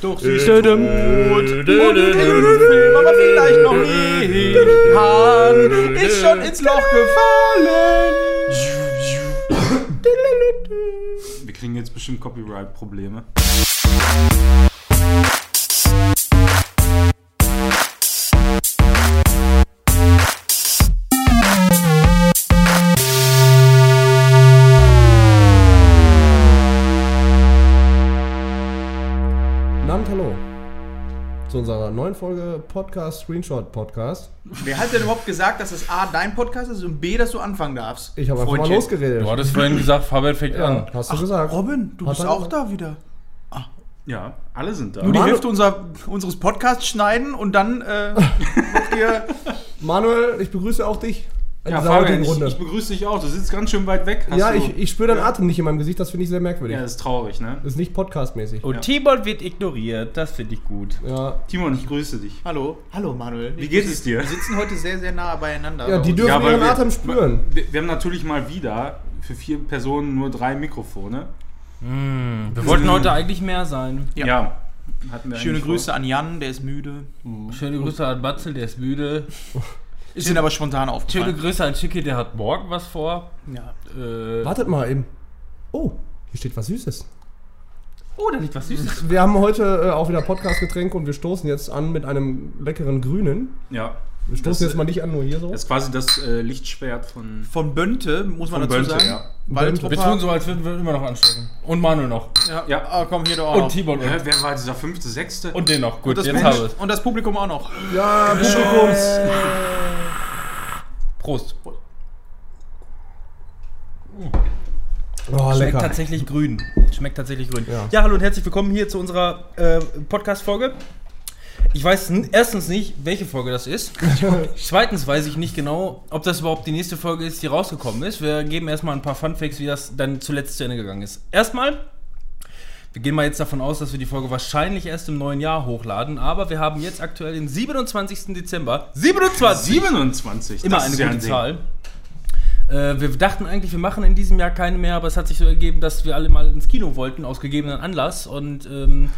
Doch sie ist tot und im Film, aber vielleicht noch nie. Han ist schon ins Loch gefallen. Wir kriegen jetzt bestimmt Copyright-Probleme. Unserer neuen Folge Podcast Screenshot Podcast. Wer hat denn überhaupt gesagt, dass es A, dein Podcast ist und B, dass du anfangen darfst? Ich habe einfach mal losgeredet. Du hattest vorhin gesagt, Fabian fängt Ja, an. hast du gesagt. Robin, du Hat bist auch gesagt. da wieder. Ja, alle sind da. Nur die Manu- Hälfte unser, unseres Podcasts schneiden und dann äh, macht ihr. Manuel, ich begrüße auch dich Ja, Fabian, heutigen ich, Runde. ich begrüße dich auch. Du sitzt ganz schön weit weg. Hast ja, du, ich, ich spüre deinen Atem nicht in meinem Gesicht, das finde ich sehr merkwürdig. ja, das ist traurig, ne? Das ist nicht podcastmäßig. Und Ja. Timon wird ignoriert, das finde ich gut. Ja, Timon, ich grüße dich. Hallo, hallo Manuel. Wie geht es dir? Wir sitzen heute sehr, sehr nah beieinander. ja die dürfen weil ihren Atem spüren. Wir, wir haben natürlich mal wieder für vier Personen nur drei Mikrofone. Wir wollten heute eigentlich mehr sein. Ja. hatten wir Schöne Grüße an Jan, der ist müde. Schöne Grüße an Batzel, der ist müde. Ist ihnen aber spontan Schöne aufgefallen. Grüße an Schicki, der hat morgen was vor. Ja. Äh, Wartet mal eben. Oh, hier steht was Süßes. oh, da liegt was Süßes. Wir haben heute äh, auch wieder Podcast-Getränke und wir stoßen jetzt an mit einem leckeren Grünen. Ja. Wir stoßen Das, jetzt mal nicht an, nur hier so. Das ist quasi das äh, Lichtschwert von. Von Bönte, muss man dazu Bönte, sagen. ja. Waldrupper. Wir tun so, als würden wir immer noch anstecken. Und Manuel noch. Ja, Ja. Ah, komm, hier doch auch Und noch. Timon und, Hä, wer war dieser fünfte, sechste? und den noch. Gut, Und das, jetzt wir es. und das Publikum auch noch. Ja, Publikums. Prost. Oh, Schmeckt lecker. tatsächlich grün. Schmeckt tatsächlich grün. Ja. Ja, hallo und herzlich willkommen hier zu unserer äh, Podcast-Folge. Ich weiß erstens nicht, welche Folge das ist. Zweitens weiß ich nicht genau, ob das überhaupt die nächste Folge ist, die rausgekommen ist. Wir geben erstmal ein paar Funfacts, wie das dann zuletzt zu Ende gegangen ist. Erstmal, wir gehen mal jetzt davon aus, dass wir die Folge wahrscheinlich erst im neuen Jahr hochladen, aber wir haben jetzt aktuell den 27. Dezember. 27! 27. Immer das eine gute ein. Zahl. Äh, wir dachten eigentlich, wir machen in diesem Jahr keine mehr, aber es hat sich so ergeben, dass wir alle mal ins Kino wollten, aus gegebenen Anlass. Und ähm,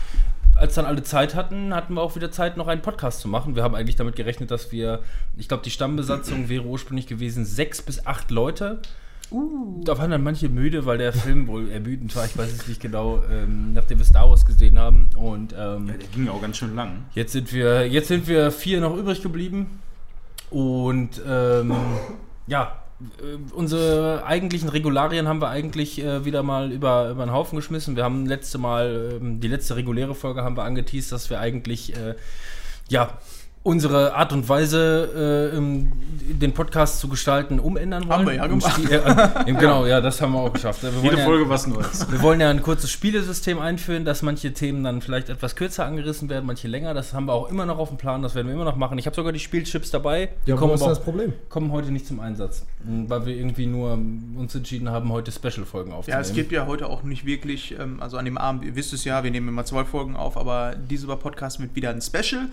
als dann alle Zeit hatten, hatten wir auch wieder Zeit, noch einen Podcast zu machen. Wir haben eigentlich damit gerechnet, dass wir, ich glaube, die Stammbesatzung wäre ursprünglich gewesen sechs bis acht Leute. Da waren dann manche müde, weil der Film wohl ermüdend war. Ich weiß es nicht genau, ähm, nachdem wir Star Wars gesehen haben. Und ähm, Ja, der ging ja auch ganz schön lang. Jetzt sind wir, jetzt sind wir vier noch übrig geblieben. Und ähm, ja, unsere eigentlichen Regularien haben wir eigentlich äh, wieder mal über, über den Haufen geschmissen. Wir haben letzte Mal, ähm, die letzte reguläre Folge haben wir angeteased, dass wir eigentlich äh, ja unsere Art und Weise, äh, im- den Podcast zu gestalten, umändern wollen. Haben wir ja gemacht. Stil- äh, genau, ja, das haben wir auch geschafft. Wir Jede ja- Folge was Neues. wir wollen ja ein kurzes Spielesystem einführen, dass manche Themen dann vielleicht etwas kürzer angerissen werden, manche länger. Das haben wir auch immer noch auf dem Plan, das werden wir immer noch machen. Ich habe sogar die Spielchips dabei. Die Ja, kommen, ist aber das Problem? kommen heute nicht zum Einsatz, m, weil wir irgendwie nur m, uns entschieden haben, heute Special-Folgen Ja, aufzunehmen. es gibt ja heute auch nicht wirklich, ähm, also an dem Abend, ihr wisst es ja, wir nehmen immer zwei Folgen auf, aber dieser Podcast wird wieder ein Special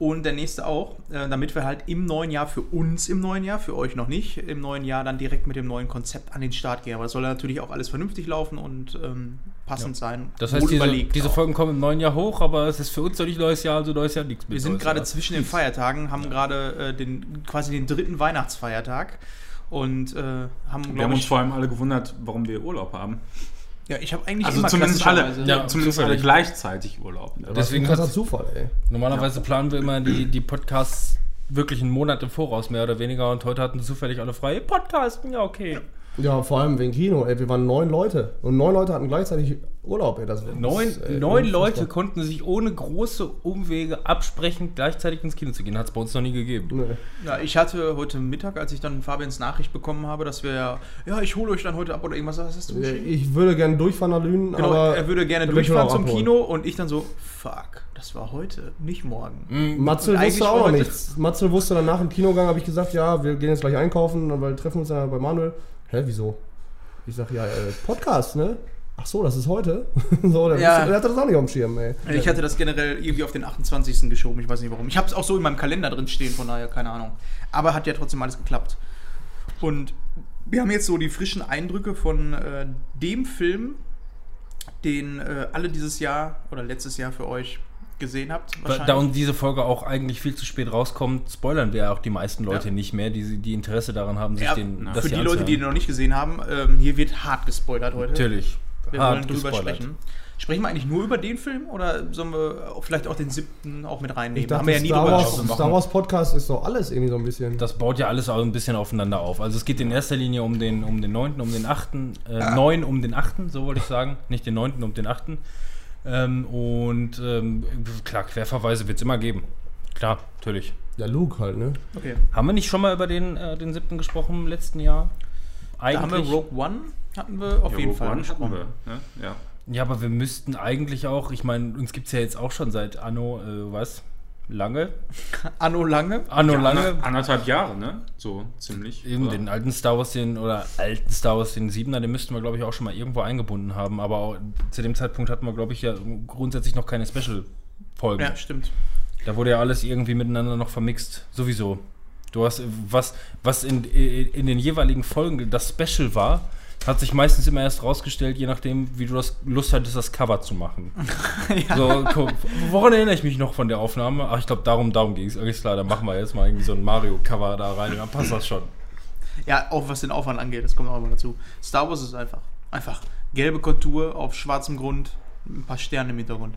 und der nächste auch, äh, damit wir halt im neuen Jahr, für uns im neuen Jahr, für euch noch nicht, im neuen Jahr dann direkt mit dem neuen Konzept an den Start gehen. Aber es soll natürlich auch alles vernünftig laufen und ähm, passend sein. das heißt, diese, überlegt diese. Folgen kommen im neuen Jahr hoch, aber es ist für uns noch nicht neues Jahr, also neues Jahr nichts mehr. Wir sind gerade zwischen den Feiertagen, haben gerade äh, den, quasi den dritten Weihnachtsfeiertag und äh, haben, Wir haben uns vor allem alle gewundert, warum wir Urlaub haben. Ja, ich habe eigentlich Also immer zumindest alle, Ja, zumindest alle gleichzeitig Urlaub. Deswegen Deswegen krasser hat's- Zufall, ey. Normalerweise planen wir immer die, die Podcasts wirklich einen Monat im Voraus, mehr oder weniger. Und heute hatten zufällig alle frei. Podcasten, ja, okay. Ja, vor allem wegen Kino, ey. Wir waren neun Leute. Und neun Leute hatten gleichzeitig Urlaub, ey. Das, Neun, das ist, ey, neun unfassbar. Leute konnten sich ohne große Umwege absprechen, gleichzeitig ins Kino zu gehen. Hat es bei uns noch nie gegeben. Nee. Ja, ich hatte heute Mittag, als ich dann Fabians Nachricht bekommen habe, dass wir, ja, ich hole euch dann heute ab oder irgendwas, was hast du geschrieben? Ich würde gerne durchfahren nach Lünen, Genau, aber. er würde gerne er durchfahren zum abholen. Kino und ich dann so, fuck, das war heute, nicht morgen. Matzel Eigentlich wusste auch noch nichts. Matzel wusste dann nach dem Kinogang, habe ich gesagt, ja, wir gehen jetzt gleich einkaufen, weil wir treffen uns ja bei Manuel. Hä, wieso? Ich sag, ja, äh, Podcast, ne? ach so, das ist heute? so, der, Ja. der hatte das auch nicht auf dem Schirm, ey. Ich hatte das generell irgendwie auf den 28. geschoben, ich weiß nicht warum. Ich habe es auch so in meinem Kalender drin stehen, von daher keine Ahnung. Aber hat ja trotzdem alles geklappt. Und wir haben jetzt so die frischen Eindrücke von äh, dem Film, den äh, alle dieses Jahr oder letztes Jahr für euch gesehen habt. Da uns diese Folge auch eigentlich viel zu spät rauskommt, spoilern wir auch die meisten Leute Ja. nicht mehr, die, die Interesse daran haben, sich ja, den das für die Leute, die den noch nicht gesehen haben, ähm, hier wird hart gespoilert heute. Natürlich. Wir Hart wollen drüber gespoilert. sprechen. Sprechen wir eigentlich nur über den Film oder sollen wir vielleicht auch den siebten auch mit reinnehmen? Ich dachte, haben wir ja nie Star, drüber Wars, gesprochen. Star Wars Podcast ist doch alles irgendwie so ein bisschen. Das baut ja alles auch ein bisschen aufeinander auf. Also es geht in erster Linie um den, um den 9., um den 8., äh, 9 um den 8., so wollte ich sagen. Nicht den 9., um den 8. Ähm, und ähm, klar, Querverweise wird es immer geben. Klar, natürlich. ja, Luke halt, ne? Okay. Haben wir nicht schon mal über den, äh, den 7. gesprochen im letzten Jahr? Da haben wir Eigentlich. Rogue One, hatten wir auf Ja, jeden Rogue Fall One hatten gesprochen. wir. Ne? Ja. ja, aber wir müssten eigentlich auch, ich meine, uns gibt es ja jetzt auch schon seit Anno, äh, was? Lange? Anno Lange. Anno Ja, Lange? ander- Anderthalb Jahre, ne? So ziemlich. Eben Oder? den alten Star Wars, den oder alten Star Wars, den 7er, den müssten wir, glaube ich, auch schon mal irgendwo eingebunden haben. Aber auch, zu dem Zeitpunkt hatten wir, glaube ich, ja grundsätzlich noch keine Special-Folgen. Ja, stimmt. Da wurde ja alles irgendwie miteinander noch vermixt. Sowieso. Du hast, was, was in, in den jeweiligen Folgen das Special war, hat sich meistens immer erst rausgestellt, je nachdem, wie du das Lust hattest, das Cover zu machen. So, guck, woran erinnere ich mich noch von der Aufnahme? Ach, ich glaube, darum, darum ging es. Alles klar, dann machen wir jetzt mal irgendwie so ein Mario-Cover da rein, dann passt das schon. Ja, auch was den Aufwand angeht, das kommt auch immer dazu. Star Wars ist einfach. Einfach gelbe Kontur auf schwarzem Grund, ein paar Sterne im Hintergrund.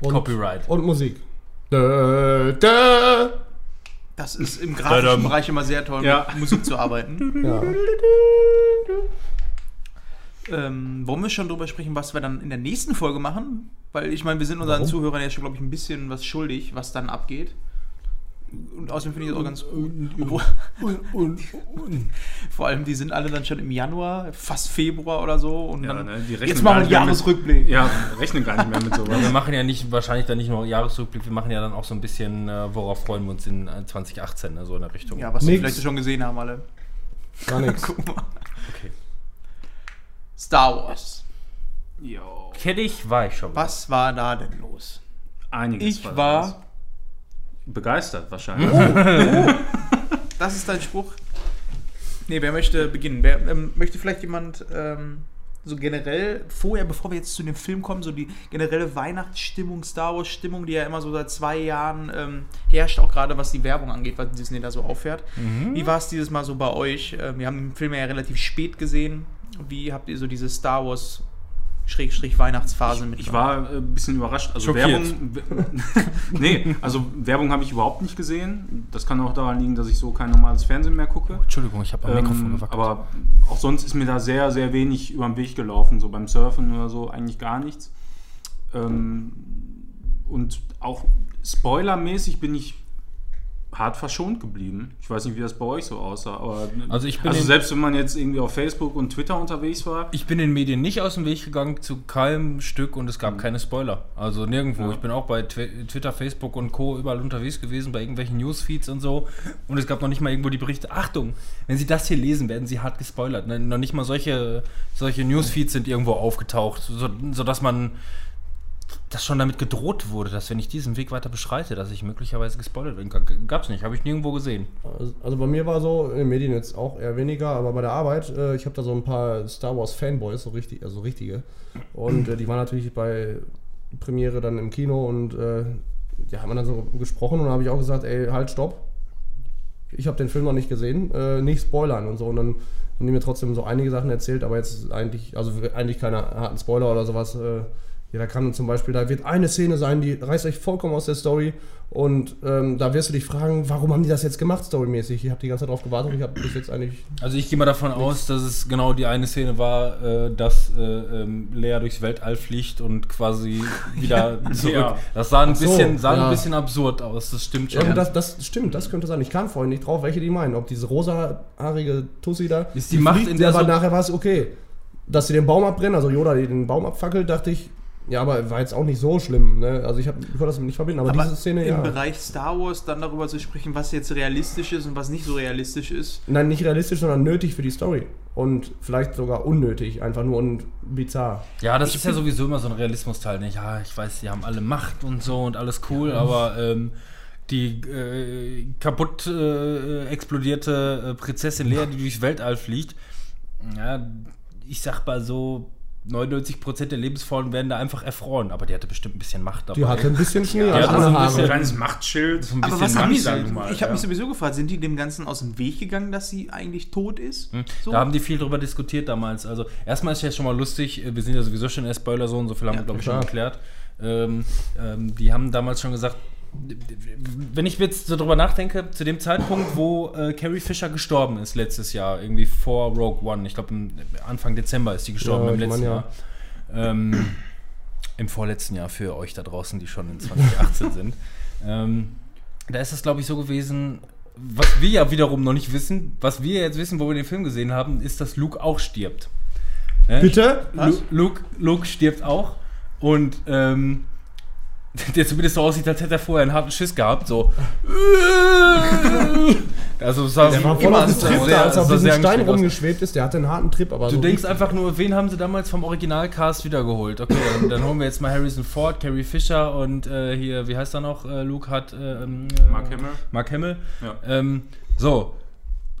Und, Copyright. Und Musik. Dö, dö. Das ist im grafischen. Bereich immer sehr toll, Ja. mit Musik zu arbeiten. Ja. Ähm, wollen wir schon drüber sprechen, was wir dann in der nächsten Folge machen? Weil ich meine, wir sind unseren Warum? Zuhörern ja schon, glaube ich, ein bisschen was schuldig, was dann abgeht. Und außerdem finde ich es auch ganz Obwohl, vor allem, die sind alle dann schon im Januar, fast Februar oder so. Und Ja, dann, ne, die rechnen jetzt machen wir einen mehr mit- Jahresrückblick. Ja, rechnen gar nicht mehr mit Ja, wir sowas. machen ja nicht, wahrscheinlich dann nicht nur Jahresrückblick, wir machen ja dann auch so ein bisschen, äh, worauf freuen wir uns in äh, 2018, ne, so in der Richtung. Ja, was wir Nix. vielleicht schon gesehen haben alle. Gar nichts. Guck mal. Okay. Star Wars. Jo. Kenn ich, war ich schon. Was war da denn los? Einiges Ich war- los. begeistert wahrscheinlich. Das ist dein Spruch? Nee, wer möchte beginnen? Wer, ähm, möchte vielleicht jemand ähm, so generell, vorher, bevor wir jetzt zu dem Film kommen, so die generelle Weihnachtsstimmung, Star Wars Stimmung, die ja immer so seit zwei Jahren ähm, herrscht, auch gerade was die Werbung angeht, was Disney da so auffährt. Wie war es dieses Mal so bei euch? Ähm, wir haben den Film ja relativ spät gesehen. Wie habt ihr so diese Star Wars Schrägstrich Weihnachtsphase mit? Ich war äh, ein bisschen überrascht. Also Schockiert. Werbung. nee, also Werbung habe ich überhaupt nicht gesehen. Das kann auch daran liegen, dass ich so kein normales Fernsehen mehr gucke. Entschuldigung, ich habe am Mikrofon Ähm, gewackelt. aber auch sonst ist mir da sehr, sehr wenig über den Weg gelaufen. So beim Surfen oder so eigentlich gar nichts. Ähm, und auch spoilermäßig bin ich hart verschont geblieben. Ich weiß nicht, wie das bei euch so aussah. Aber Also ich bin also selbst wenn man jetzt irgendwie auf Facebook und Twitter unterwegs war, Ich bin den Medien nicht aus dem Weg gegangen zu keinem Stück und es gab keine Spoiler. Also nirgendwo. Ja. Ich bin auch bei Twi Twitter, Facebook und Co. überall unterwegs gewesen, bei irgendwelchen Newsfeeds und so. Und es gab noch nicht mal irgendwo die Berichte. Achtung, wenn Sie das hier lesen, werden Sie hart gespoilert. Ne, Noch nicht mal solche, solche Newsfeeds sind irgendwo aufgetaucht, so, sodass man dass schon damit gedroht wurde, dass wenn ich diesen Weg weiter beschreite, dass ich möglicherweise gespoilert bin. Gab's nicht, habe ich nirgendwo gesehen. Also, also bei mir war so, in den Medien jetzt auch eher weniger, aber bei der Arbeit, äh, ich habe da so ein paar Star Wars Fanboys, so richtig, also richtige. Und äh, die waren natürlich bei Premiere dann im Kino und äh, ja, haben dann so gesprochen und habe ich auch gesagt, ey, halt, stopp. Ich habe den Film noch nicht gesehen, äh, nicht spoilern und so. Und dann haben die mir trotzdem so einige Sachen erzählt, aber jetzt eigentlich, also eigentlich keine harten Spoiler oder sowas. Äh, ja, da kann zum Beispiel, da wird eine Szene sein, die reißt euch vollkommen aus der Story und ähm, da wirst du dich fragen, warum haben die das jetzt gemacht, storymäßig? Ich habe die ganze Zeit drauf gewartet und ich habe bis jetzt eigentlich. Also ich gehe mal davon aus, dass es genau die eine Szene war, äh, dass äh, ähm, Lea durchs Weltall fliegt und quasi wieder zurück. Ja. Das sah ein so, bisschen, sah ja. ein bisschen absurd aus, das stimmt schon. Ja, das, das stimmt, das könnte sein. Ich kam vorhin nicht drauf, welche die meinen. Ob diese rosahaarige Tussi da. Ist die Macht fliegt, in der aber so- nachher war es okay. Dass sie den Baum abbrennen, also Yoda die den Baum abfackelt, dachte ich, Ja, aber war jetzt auch nicht so schlimm. Ne? Also ich, hab, ich konnte das nicht verbinden, aber, Aber diese Szene, im ja. Bereich Star Wars dann darüber zu sprechen, was jetzt realistisch ist und was nicht so realistisch ist. Nein, nicht realistisch, sondern nötig für die Story. Und vielleicht sogar unnötig, einfach nur und bizarr. Ja, das ist ja sowieso immer so ein Realismusteil. Nicht? Ja, ich weiß, die haben alle Macht und so und alles cool, aber ähm, die äh, kaputt äh, explodierte äh, Prinzessin Lea, die durchs Weltall fliegt, ja, ich sag mal so, 99% der Lebensformen werden da einfach erfroren, aber die hatte bestimmt ein bisschen Macht dabei. Die hatte ein bisschen Schnee Ja, als also ein Haare. kleines Machtschild. So ein Aber bisschen was haben die Macht, so? sag ich mal, Ich habe ja. mich sowieso gefragt, sind die dem Ganzen aus dem Weg gegangen, dass sie eigentlich tot ist? Hm. So? Da haben die viel drüber diskutiert damals. Also erstmal ist ja schon mal lustig, äh, wir sind ja sowieso schon in der Spoiler-Zone, so viel haben Ja, wir, glaube ich, schon geklärt. Ähm, ähm, die haben damals schon gesagt, wenn ich jetzt so drüber nachdenke, zu dem Zeitpunkt, wo äh, Carrie Fisher gestorben ist letztes Jahr, irgendwie vor Rogue One, ich glaube Anfang Dezember ist die gestorben Ja, im letzten ja. Jahr. Ähm, Im vorletzten Jahr für euch da draußen, die schon in 2018 sind. Ähm, da ist es, glaube ich, so gewesen, was wir ja wiederum noch nicht wissen, was wir jetzt wissen, wo wir den Film gesehen haben, ist, dass Luke auch stirbt. Ne? Bitte? Lu Luke, Luke stirbt auch und ähm, der zumindest so aussieht, als hätte er vorher einen harten Schiss gehabt, so. also es sah Der war voll auf dem Trip sehr- da, als er auf diesen sehr Stein anstrengend aus. rumgeschwebt ist. Der hatte einen harten Trip, aber Du so denkst einfach nur, wen haben sie damals vom Originalcast wiedergeholt? Okay, dann, dann holen wir jetzt mal Harrison Ford, Carrie Fisher und äh, hier, wie heißt er noch? Äh, Luke hat äh, ähm, Mark Hamill. Mark Hamill. Ja. Ähm, so.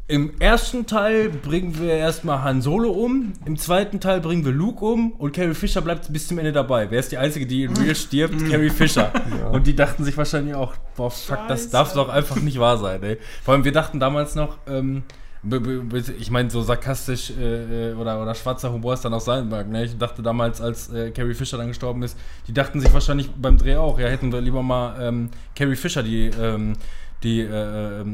Im ersten Teil bringen wir erstmal Han Solo um, im zweiten Teil bringen wir Luke um und Carrie Fisher bleibt bis zum Ende dabei. Wer ist die Einzige, die in Real stirbt? Carrie Fisher. Und die dachten sich wahrscheinlich auch, boah, fuck, das darf doch einfach nicht wahr sein, ey. Vor allem, wir dachten damals noch, ähm, ich meine, so sarkastisch äh, äh, oder, oder schwarzer Humor es dann auch sein mag. Ne? Ich dachte damals, als äh, Carrie Fisher dann gestorben ist, die dachten sich wahrscheinlich beim Dreh auch, ja, hätten wir lieber mal ähm, Carrie Fisher die, ähm, die, äh,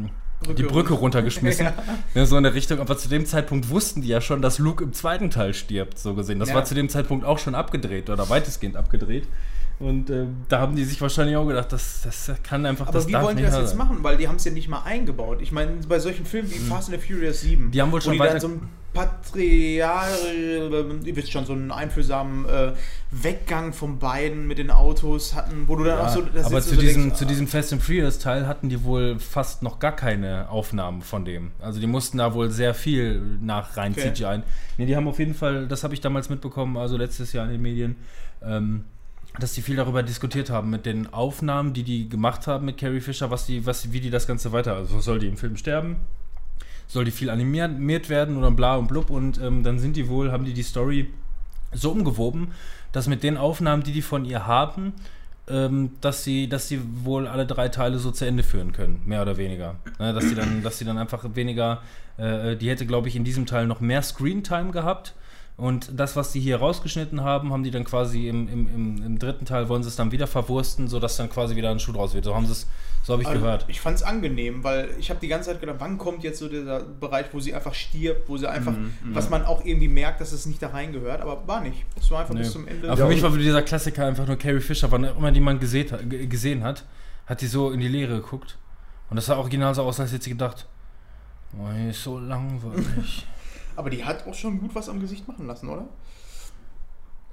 ähm, die Brücke Brücke runtergeschmissen. Ja. ne, so in der Richtung. Aber zu dem Zeitpunkt wussten die ja schon, dass Luke im zweiten Teil stirbt, so gesehen. Das Ja. war zu dem Zeitpunkt auch schon abgedreht oder weitestgehend abgedreht. Und äh, da haben die sich wahrscheinlich auch gedacht, das, das kann einfach Aber das wie wollen die das jetzt machen? Weil die haben es ja nicht mal eingebaut. Ich meine, bei solchen Filmen wie Fast and the Furious 7, Mhm. Die haben wohl wo schon weiter- dann so einen Patriar, ihr wisst schon, so einen einfühlsamen äh, Weggang von beiden mit den Autos hatten, wo du dann auch Ja, so... da aber zu so diesem, denkst, zu ah, diesem Fast and Furious Teil hatten die wohl fast noch gar keine Aufnahmen von dem. Also die mussten da wohl sehr viel nach rein Okay. CGI. Nee, die haben auf jeden Fall, das habe ich damals mitbekommen, also letztes Jahr in den Medien, ähm, dass die viel darüber diskutiert haben mit den Aufnahmen, die die gemacht haben mit Carrie Fisher, was die, was, wie die das Ganze weiter, also soll die im Film sterben? Soll die viel animiert werden oder bla und blub und ähm, dann sind die wohl, haben die die Story so umgewoben, dass mit den Aufnahmen, die die von ihr haben, ähm, dass sie, dass sie wohl alle drei Teile so zu Ende führen können, mehr oder weniger. Ne, dass sie dann, dass sie dann einfach weniger, äh, die hätte, glaube ich, in diesem Teil noch mehr Screentime gehabt. Und das, was die hier rausgeschnitten haben, haben die dann quasi im, im, im, im dritten Teil wollen sie es dann wieder verwursten, sodass dann quasi wieder ein Schuh draus wird. So haben sie es, so habe ich Also, gehört. Ich fand es angenehm, weil ich habe die ganze Zeit gedacht, wann kommt jetzt so dieser Bereich, wo sie einfach stirbt, wo sie einfach, Mhm, was man auch irgendwie merkt, dass es nicht da reingehört, aber war nicht. Es war einfach Nee. bis zum Ende. Aber für Ja, mich war dieser Klassiker einfach nur Carrie Fisher, wann immer die man gesehen gesehen hat, hat die so in die Leere geguckt. Und das sah original so aus, als hätte sie gedacht, oh, ist so langweilig. Aber die hat auch schon gut was am Gesicht machen lassen, oder?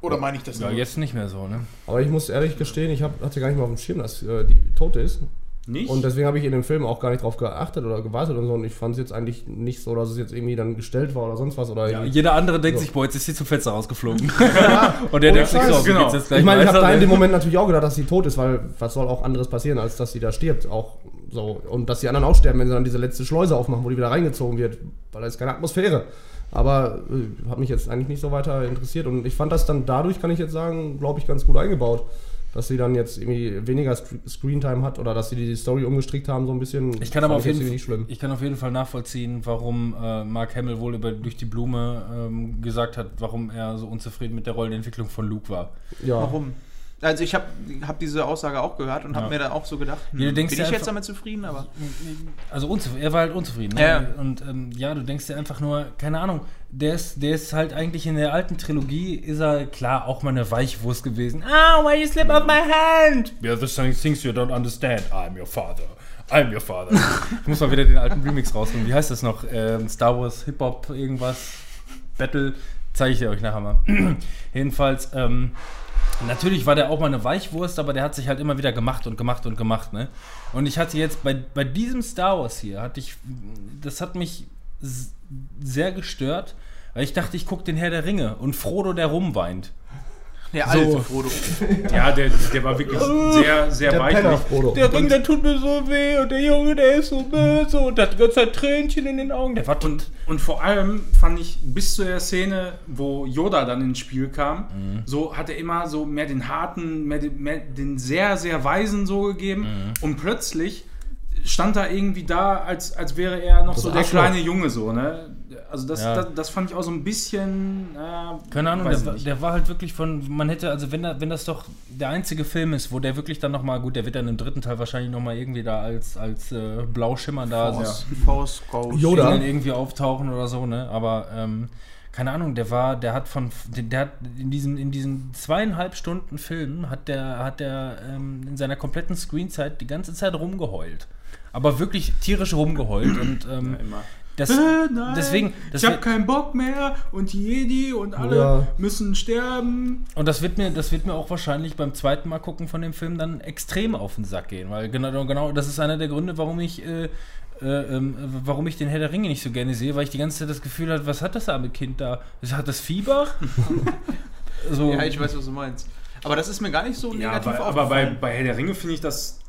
Oder meine ich das ja, nur? jetzt nicht mehr so, ne? Aber ich muss ehrlich gestehen, ich hab, hatte gar nicht mal auf dem Schirm, dass äh, die tot ist. Nicht? Und deswegen habe ich in dem Film auch gar nicht drauf geachtet oder gewartet und so. Und ich fand es jetzt eigentlich nicht so, dass es jetzt irgendwie dann gestellt war oder sonst was. Oder Ja, jeder andere denkt So. sich, boah, jetzt ist sie zum Fenster rausgeflogen. Und der denkt sich so, Genau. geht's jetzt gleich ich meine, ich habe da in dem Moment natürlich auch gedacht, dass sie tot ist, weil was soll auch anderes passieren, als dass sie da stirbt. Auch so. Und dass die anderen auch sterben, wenn sie dann diese letzte Schleuse aufmachen, wo die wieder reingezogen wird, weil da ist keine Atmosphäre. Aber äh, hat mich jetzt eigentlich nicht so weiter interessiert. Und ich fand das dann dadurch, kann ich jetzt sagen, glaube ich, ganz gut eingebaut. Dass sie dann jetzt irgendwie weniger Sc- Screentime hat oder dass sie die Story umgestrickt haben, so ein bisschen. Ich kann aber auf jeden, Fall, nicht schlimm. ich kann auf jeden Fall nachvollziehen, warum äh, Mark Hamill wohl über, durch die Blume ähm, gesagt hat, warum er so unzufrieden mit der Rollenentwicklung von Luke war. Ja. Warum? Also ich habe hab diese Aussage auch gehört und habe Ja. mir dann auch so gedacht, hm, Ja, du bin denkst ich jetzt damit zufrieden, aber Also unzufrieden, er war halt unzufrieden. Ne? Ja. Und ähm, ja, du denkst dir einfach nur, keine Ahnung, der ist, der ist halt eigentlich in der alten Trilogie, ist er klar auch mal eine Weichwurst gewesen. Ah, why you slip off my hand? Yeah, there's some things you don't understand. I'm your father. I'm your father. ich muss mal wieder den alten Remix rausholen. Wie heißt das noch? Ähm, Star Wars Hip-Hop irgendwas? Battle? Zeige ich dir euch nachher mal. Jedenfalls, ähm, natürlich war der auch mal eine Weichwurst, aber der hat sich halt immer wieder gemacht und gemacht und gemacht, ne? Und ich hatte jetzt bei, bei diesem Star Wars hier, hatte ich, das hat mich sehr gestört, weil ich dachte, ich gucke den Herr der Ringe und Frodo, der rumweint. Der So. alte Frodo. Ja, der, der war wirklich sehr, sehr Der Frodo. Der Ring, der tut mir so weh und der Junge, der ist so böse und der hat die ganze Zeit Tränchen in den Augen. Der war. Und, und vor allem fand ich bis zu der Szene, wo Yoda dann ins Spiel kam, Mhm. so hat er immer so mehr den harten, mehr den, mehr den sehr, sehr weisen so gegeben. Mhm. Und plötzlich stand er irgendwie da, als, als wäre er noch Das so der kleine Junge so, ne? Also das, Ja. das, das fand ich auch so ein bisschen. Äh, Keine Ahnung, der, der war halt wirklich von, man hätte, also wenn, da- wenn das doch der einzige Film ist, wo der wirklich dann nochmal, gut, der wird dann im dritten Teil wahrscheinlich nochmal irgendwie da als, als äh, Blauschimmer da Faust, Faust, Ghost. Yoda. dann irgendwie auftauchen oder so, ne? Aber ähm, keine Ahnung, der war, der hat von, der, der hat in diesen, in diesen zweieinhalb Stunden Film hat der, hat der ähm, in seiner kompletten Screenzeit die ganze Zeit rumgeheult. Aber wirklich tierisch rumgeheult und ähm, Ja, immer. Das, Äh, nein, deswegen, das ich habe keinen Bock mehr und die Jedi und alle Ja. müssen sterben. Und das wird mir, das wird mir auch wahrscheinlich beim zweiten Mal gucken von dem Film dann extrem auf den Sack gehen, weil genau, genau, das ist einer der Gründe, warum ich, äh, äh, ähm, warum ich den Herr der Ringe nicht so gerne sehe, weil ich die ganze Zeit das Gefühl habe, was hat das arme Kind da? Hat das Fieber? so, Ja, ich weiß, was du meinst. Aber das ist mir gar nicht so Ja, negativ aber, aber bei, bei Herr der Ringe finde ich das,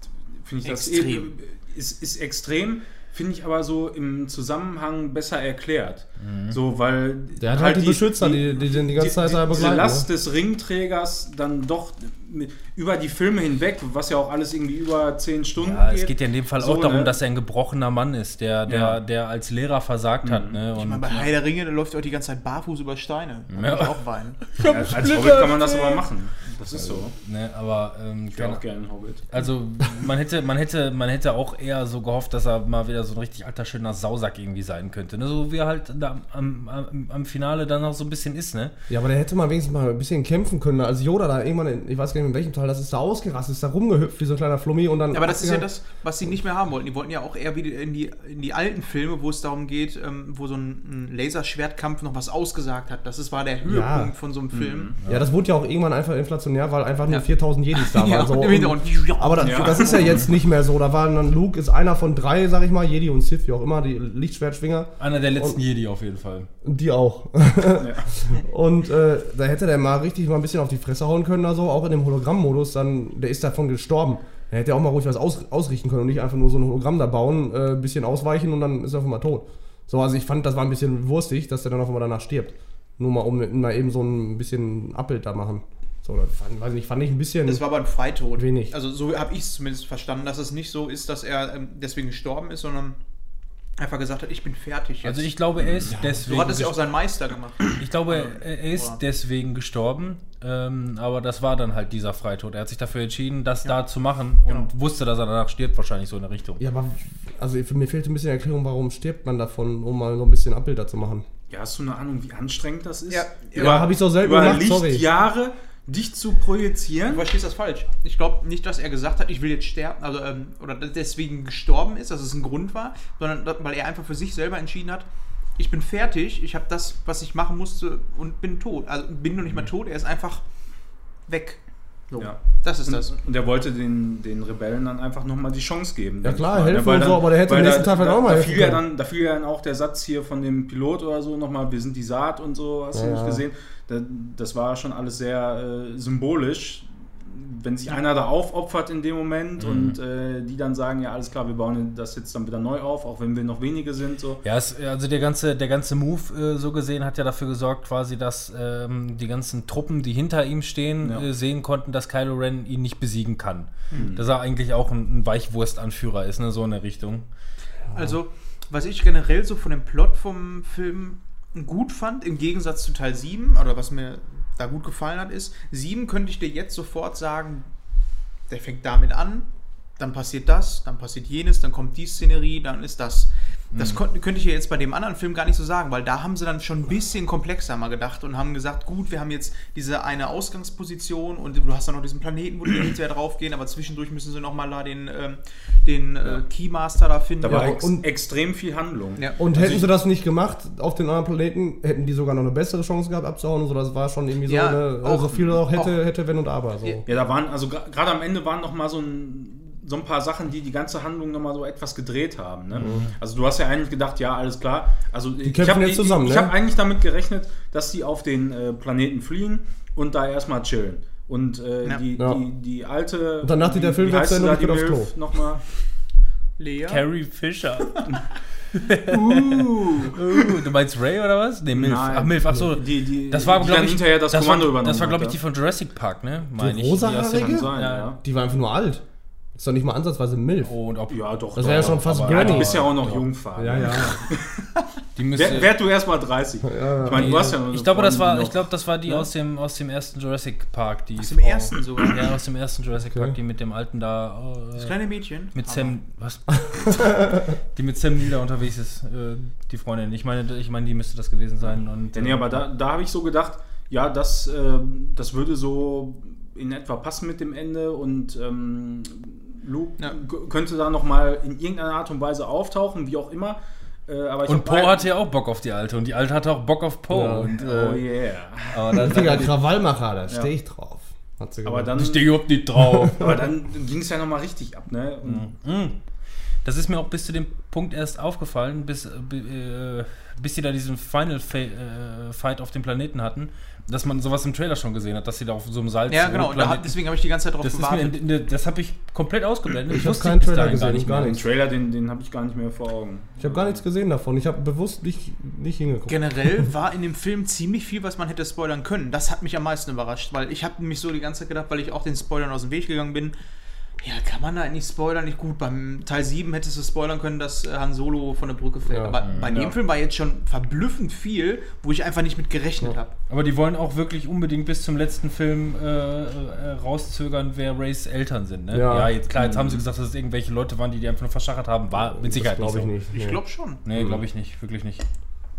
finde ich das Extrem. eben- ist, ist extrem, finde ich aber so im Zusammenhang besser erklärt. So, weil Der hat halt die Beschützer, die- die den die ganze Zeit da Diese begleiten, Last ne? des Ringträgers dann doch mit, über die Filme hinweg, was ja auch alles irgendwie über zehn Stunden ja, geht. es geht ja in dem Fall So, auch darum, ne? dass er ein gebrochener Mann ist, der, der, Ja. der als Lehrer versagt hat. Ne? Ich Und, meine, bei Herr der Ringe, da läuft er auch die ganze Zeit barfuß über Steine. Da Ja. ich auch weinen. Ja, als Hobbit kann man das aber machen. Das ist so. ne, aber ähm, Ich wäre keine- auch gerne ein Hobbit. Also man hätte, man hätte, man hätte auch eher so gehofft, dass er mal wieder so ein richtig alter schöner Sausack irgendwie sein könnte. Ne? So wie er halt da am, am, am Finale dann auch so ein bisschen ist, ne? Ja, aber der hätte mal wenigstens mal ein bisschen kämpfen können. Als Yoda da irgendwann, in, ich weiß gar nicht in welchem Teil, das ist da ausgerastet, ist da rumgehüpft wie so ein kleiner Flummi und dann. Aber das ist ja das, was sie nicht mehr haben wollten. Die wollten ja auch eher wieder in die, in die alten Filme, wo es darum geht, ähm, wo so ein, ein Laserschwertkampf noch was ausgesagt hat. Das ist, war der Höhepunkt Ja. von so einem Film. Ja, das wurde ja auch irgendwann einfach inflationär, weil einfach nur Ja. 4000 Jedis da Ja, waren. So. und Aber das, Ja. das ist ja jetzt nicht mehr so. Da waren dann Luke ist einer von drei, sag ich mal, Jedi und Sith, wie auch immer, die Lichtschwertschwinger. Einer der letzten Und- Jedi auf jeden Fall. Die auch. Ja. Und äh, da hätte der mal richtig mal ein bisschen auf die Fresse hauen können, also auch in dem Hologrammmodus, dann, der ist davon gestorben. Er hätte auch mal ruhig was aus, ausrichten können und nicht einfach nur so ein Hologramm da bauen, äh, ein bisschen ausweichen und dann ist er auf einmal tot. So, also ich fand, das war ein bisschen wurstig, dass der dann auf einmal danach stirbt. Nur mal, um mal eben so ein bisschen Abbild da machen. So, das fand, weiß nicht, fand ich ein bisschen. Das war aber ein Freitod. Wenig. Also so habe ich es zumindest verstanden, dass es nicht so ist, dass er ähm, deswegen gestorben ist, sondern einfach gesagt hat, ich bin fertig. Jetzt. Also ich glaube, er ist deswegen. so hat es ja auch sein Meister gemacht. ich glaube, er ist Boah. deswegen gestorben. Ähm, aber das war dann halt dieser Freitod. Er hat sich dafür entschieden, das da zu machen und Genau. wusste, dass er danach stirbt, wahrscheinlich so in der Richtung. ja, aber also mir fehlt ein bisschen Erklärung, warum stirbt man davon, um mal so ein bisschen Abbilder zu machen. Ja, hast du eine Ahnung, wie anstrengend das ist? Ja, Ja, hab ich so selten über gemacht, sorry. Lichtjahre dich zu Du projizieren. verstehst das falsch. Ich glaube nicht, dass er gesagt hat, ich will jetzt sterben, also ähm, oder deswegen gestorben ist, dass es ein Grund war, sondern weil er einfach für sich selber entschieden hat, ich bin fertig, ich habe das, was ich machen musste und bin tot. Also bin noch nicht mal tot, er ist einfach weg. So, Ja. das ist Und, das. und er wollte den, den Rebellen dann einfach nochmal die Chance geben. Ja klar, Weil und so, aber der hätte im nächsten da, Teil vielleicht da, auch mal da fiel ja dann, Da fiel ja dann auch der Satz hier von dem Pilot oder so nochmal, wir sind die Saat und so, hast du Ja, nicht ja. gesehen. Da, das war schon alles sehr äh, symbolisch. Wenn sich einer da aufopfert in dem Moment Mhm. und äh, die dann sagen, ja alles klar, wir bauen das jetzt dann wieder neu auf, auch wenn wir noch wenige sind. So. Ja, es, also der ganze, der ganze Move, äh, so gesehen, hat ja dafür gesorgt, quasi, dass ähm, die ganzen Truppen, die hinter ihm stehen, Ja. äh, sehen konnten, dass Kylo Ren ihn nicht besiegen kann. Dass er eigentlich auch ein, ein Weichwurst-Anführer ist, ne, so in der Richtung. Also, was ich generell so von dem Plot vom Film gut fand, im Gegensatz zu Teil 7, oder was mir da gut gefallen hat, ist, 7 könnte ich dir jetzt sofort sagen, der fängt damit an, dann passiert das, dann passiert jenes, dann kommt die Szenerie, dann ist das. Das Mhm. könnte ich ja jetzt bei dem anderen Film gar nicht so sagen, weil da haben sie dann schon ein bisschen komplexer mal gedacht und haben gesagt, gut, wir haben jetzt diese eine Ausgangsposition und du hast dann noch diesen Planeten, wo die hinterher draufgehen, aber zwischendurch müssen sie nochmal da den, ähm, den äh, Keymaster da finden. Da war Ja, ex und- extrem viel Handlung. Ja. Und hätten sie das nicht gemacht auf den anderen Planeten, hätten die sogar noch eine bessere Chance gehabt abzuhauen und so. Das war schon irgendwie Ja, so eine, auch- also viel auch hätte, auch- hätte, wenn und aber. So. Ja. Ja, da waren, also gerade am Ende waren noch mal so ein, so ein paar Sachen, die die ganze Handlung noch mal so etwas gedreht haben. Ne? Also du hast ja eigentlich gedacht, ja, alles klar. Also ich kämpfen hab- jetzt ich, zusammen, Ich, ich ne? habe eigentlich damit gerechnet, dass die auf den äh, Planeten fliehen und da erstmal chillen. Und äh, Ja. die, Ja. die, die alte. Und danach wie, der Film wie wird heißt zu Ende sie da, und die geht aufs Milf nochmal? Lea? Carrie Fisher. Uh, Uh, du meinst Ray oder was? Nee, Milf. Nein. Ach, Milf, ach so. die, die, Das war, die glaube dann ich, hinterher das, das Kommando war, übernommen Das war, glaube ich, die von Jurassic Park, ne? Meine ich. Die Kann sein, Ja. ja. Die war einfach nur alt. Ist doch nicht mal ansatzweise Milf. Oh, und ob, Ja, doch. Das wäre ja schon fast Granny. du bist ja auch noch Ja. Jungfahrer. Ja, ja. die müsste, Wer, werd du erst mal 30. ja. Ich meine, du hast ja noch ich glaube, das war, die ich glaube, das war die Ja? aus dem aus dem ersten Jurassic Park, die Aus dem Frau. ersten sogar. Ja, aus dem ersten Jurassic Okay. Park, die mit dem alten da Das äh, kleine Mädchen. mit Aber- Sam was? die mit Sam Neill da unterwegs ist, äh, die Freundin. Ich meine, ich meine, die müsste das gewesen sein und Ja, nee, aber da, da habe ich so gedacht, ja, das, äh, das würde so in etwa passen mit dem Ende und ähm, Luke Ja. könnte da nochmal in irgendeiner Art und Weise auftauchen, wie auch immer. Äh, aber ich und Poe hatte ja auch Bock auf die alte und die alte hatte auch Bock auf Poe. Ja. Und, Oh äh, yeah. aber dann, dann, Krawallmacher, da stehe ich drauf. Hat sie Aber dann, ich stehe überhaupt nicht drauf. aber dann ging es ja nochmal richtig ab, ne? Und Mm. Das ist mir auch bis zu dem Punkt erst aufgefallen, bis, äh, äh, bis sie da diesen Final Fa äh, Fight auf dem Planeten hatten, dass man sowas im Trailer schon gesehen hat, dass sie da auf so einem Salz. Ja, genau. Und da hat, deswegen habe ich die ganze Zeit drauf das ist mir gewartet. in, das habe ich komplett ausgeblendet. Ich hab wusste keinen Trailer gesehen, gar den nichts. Trailer, den, den habe ich gar nicht mehr vor Augen. Ich habe gar nichts gesehen davon. Ich habe bewusst nicht, nicht hingeguckt. Generell war in dem Film ziemlich viel, was man hätte spoilern können. Das hat mich am meisten überrascht, weil ich habe mich so die ganze Zeit gedacht, weil ich auch den Spoilern aus dem Weg gegangen bin. Ja, kann man da eigentlich spoilern? Nicht gut. Beim Teil 7 hättest du spoilern können, dass äh, Han Solo von der Brücke fällt. Ja. Aber bei dem Ja. Film war jetzt schon verblüffend viel, wo ich einfach nicht mit gerechnet Ja. habe. Aber die wollen auch wirklich unbedingt bis zum letzten Film äh, äh, rauszögern, wer Rays Eltern sind. Ne? Ja. Ja. jetzt klar, jetzt haben sie gesagt, dass es irgendwelche Leute waren, die die einfach nur verschachert haben. War mit Sicherheit glaube nicht ich so. nicht. Ich glaube schon. Nee, glaube ich nicht, wirklich nicht.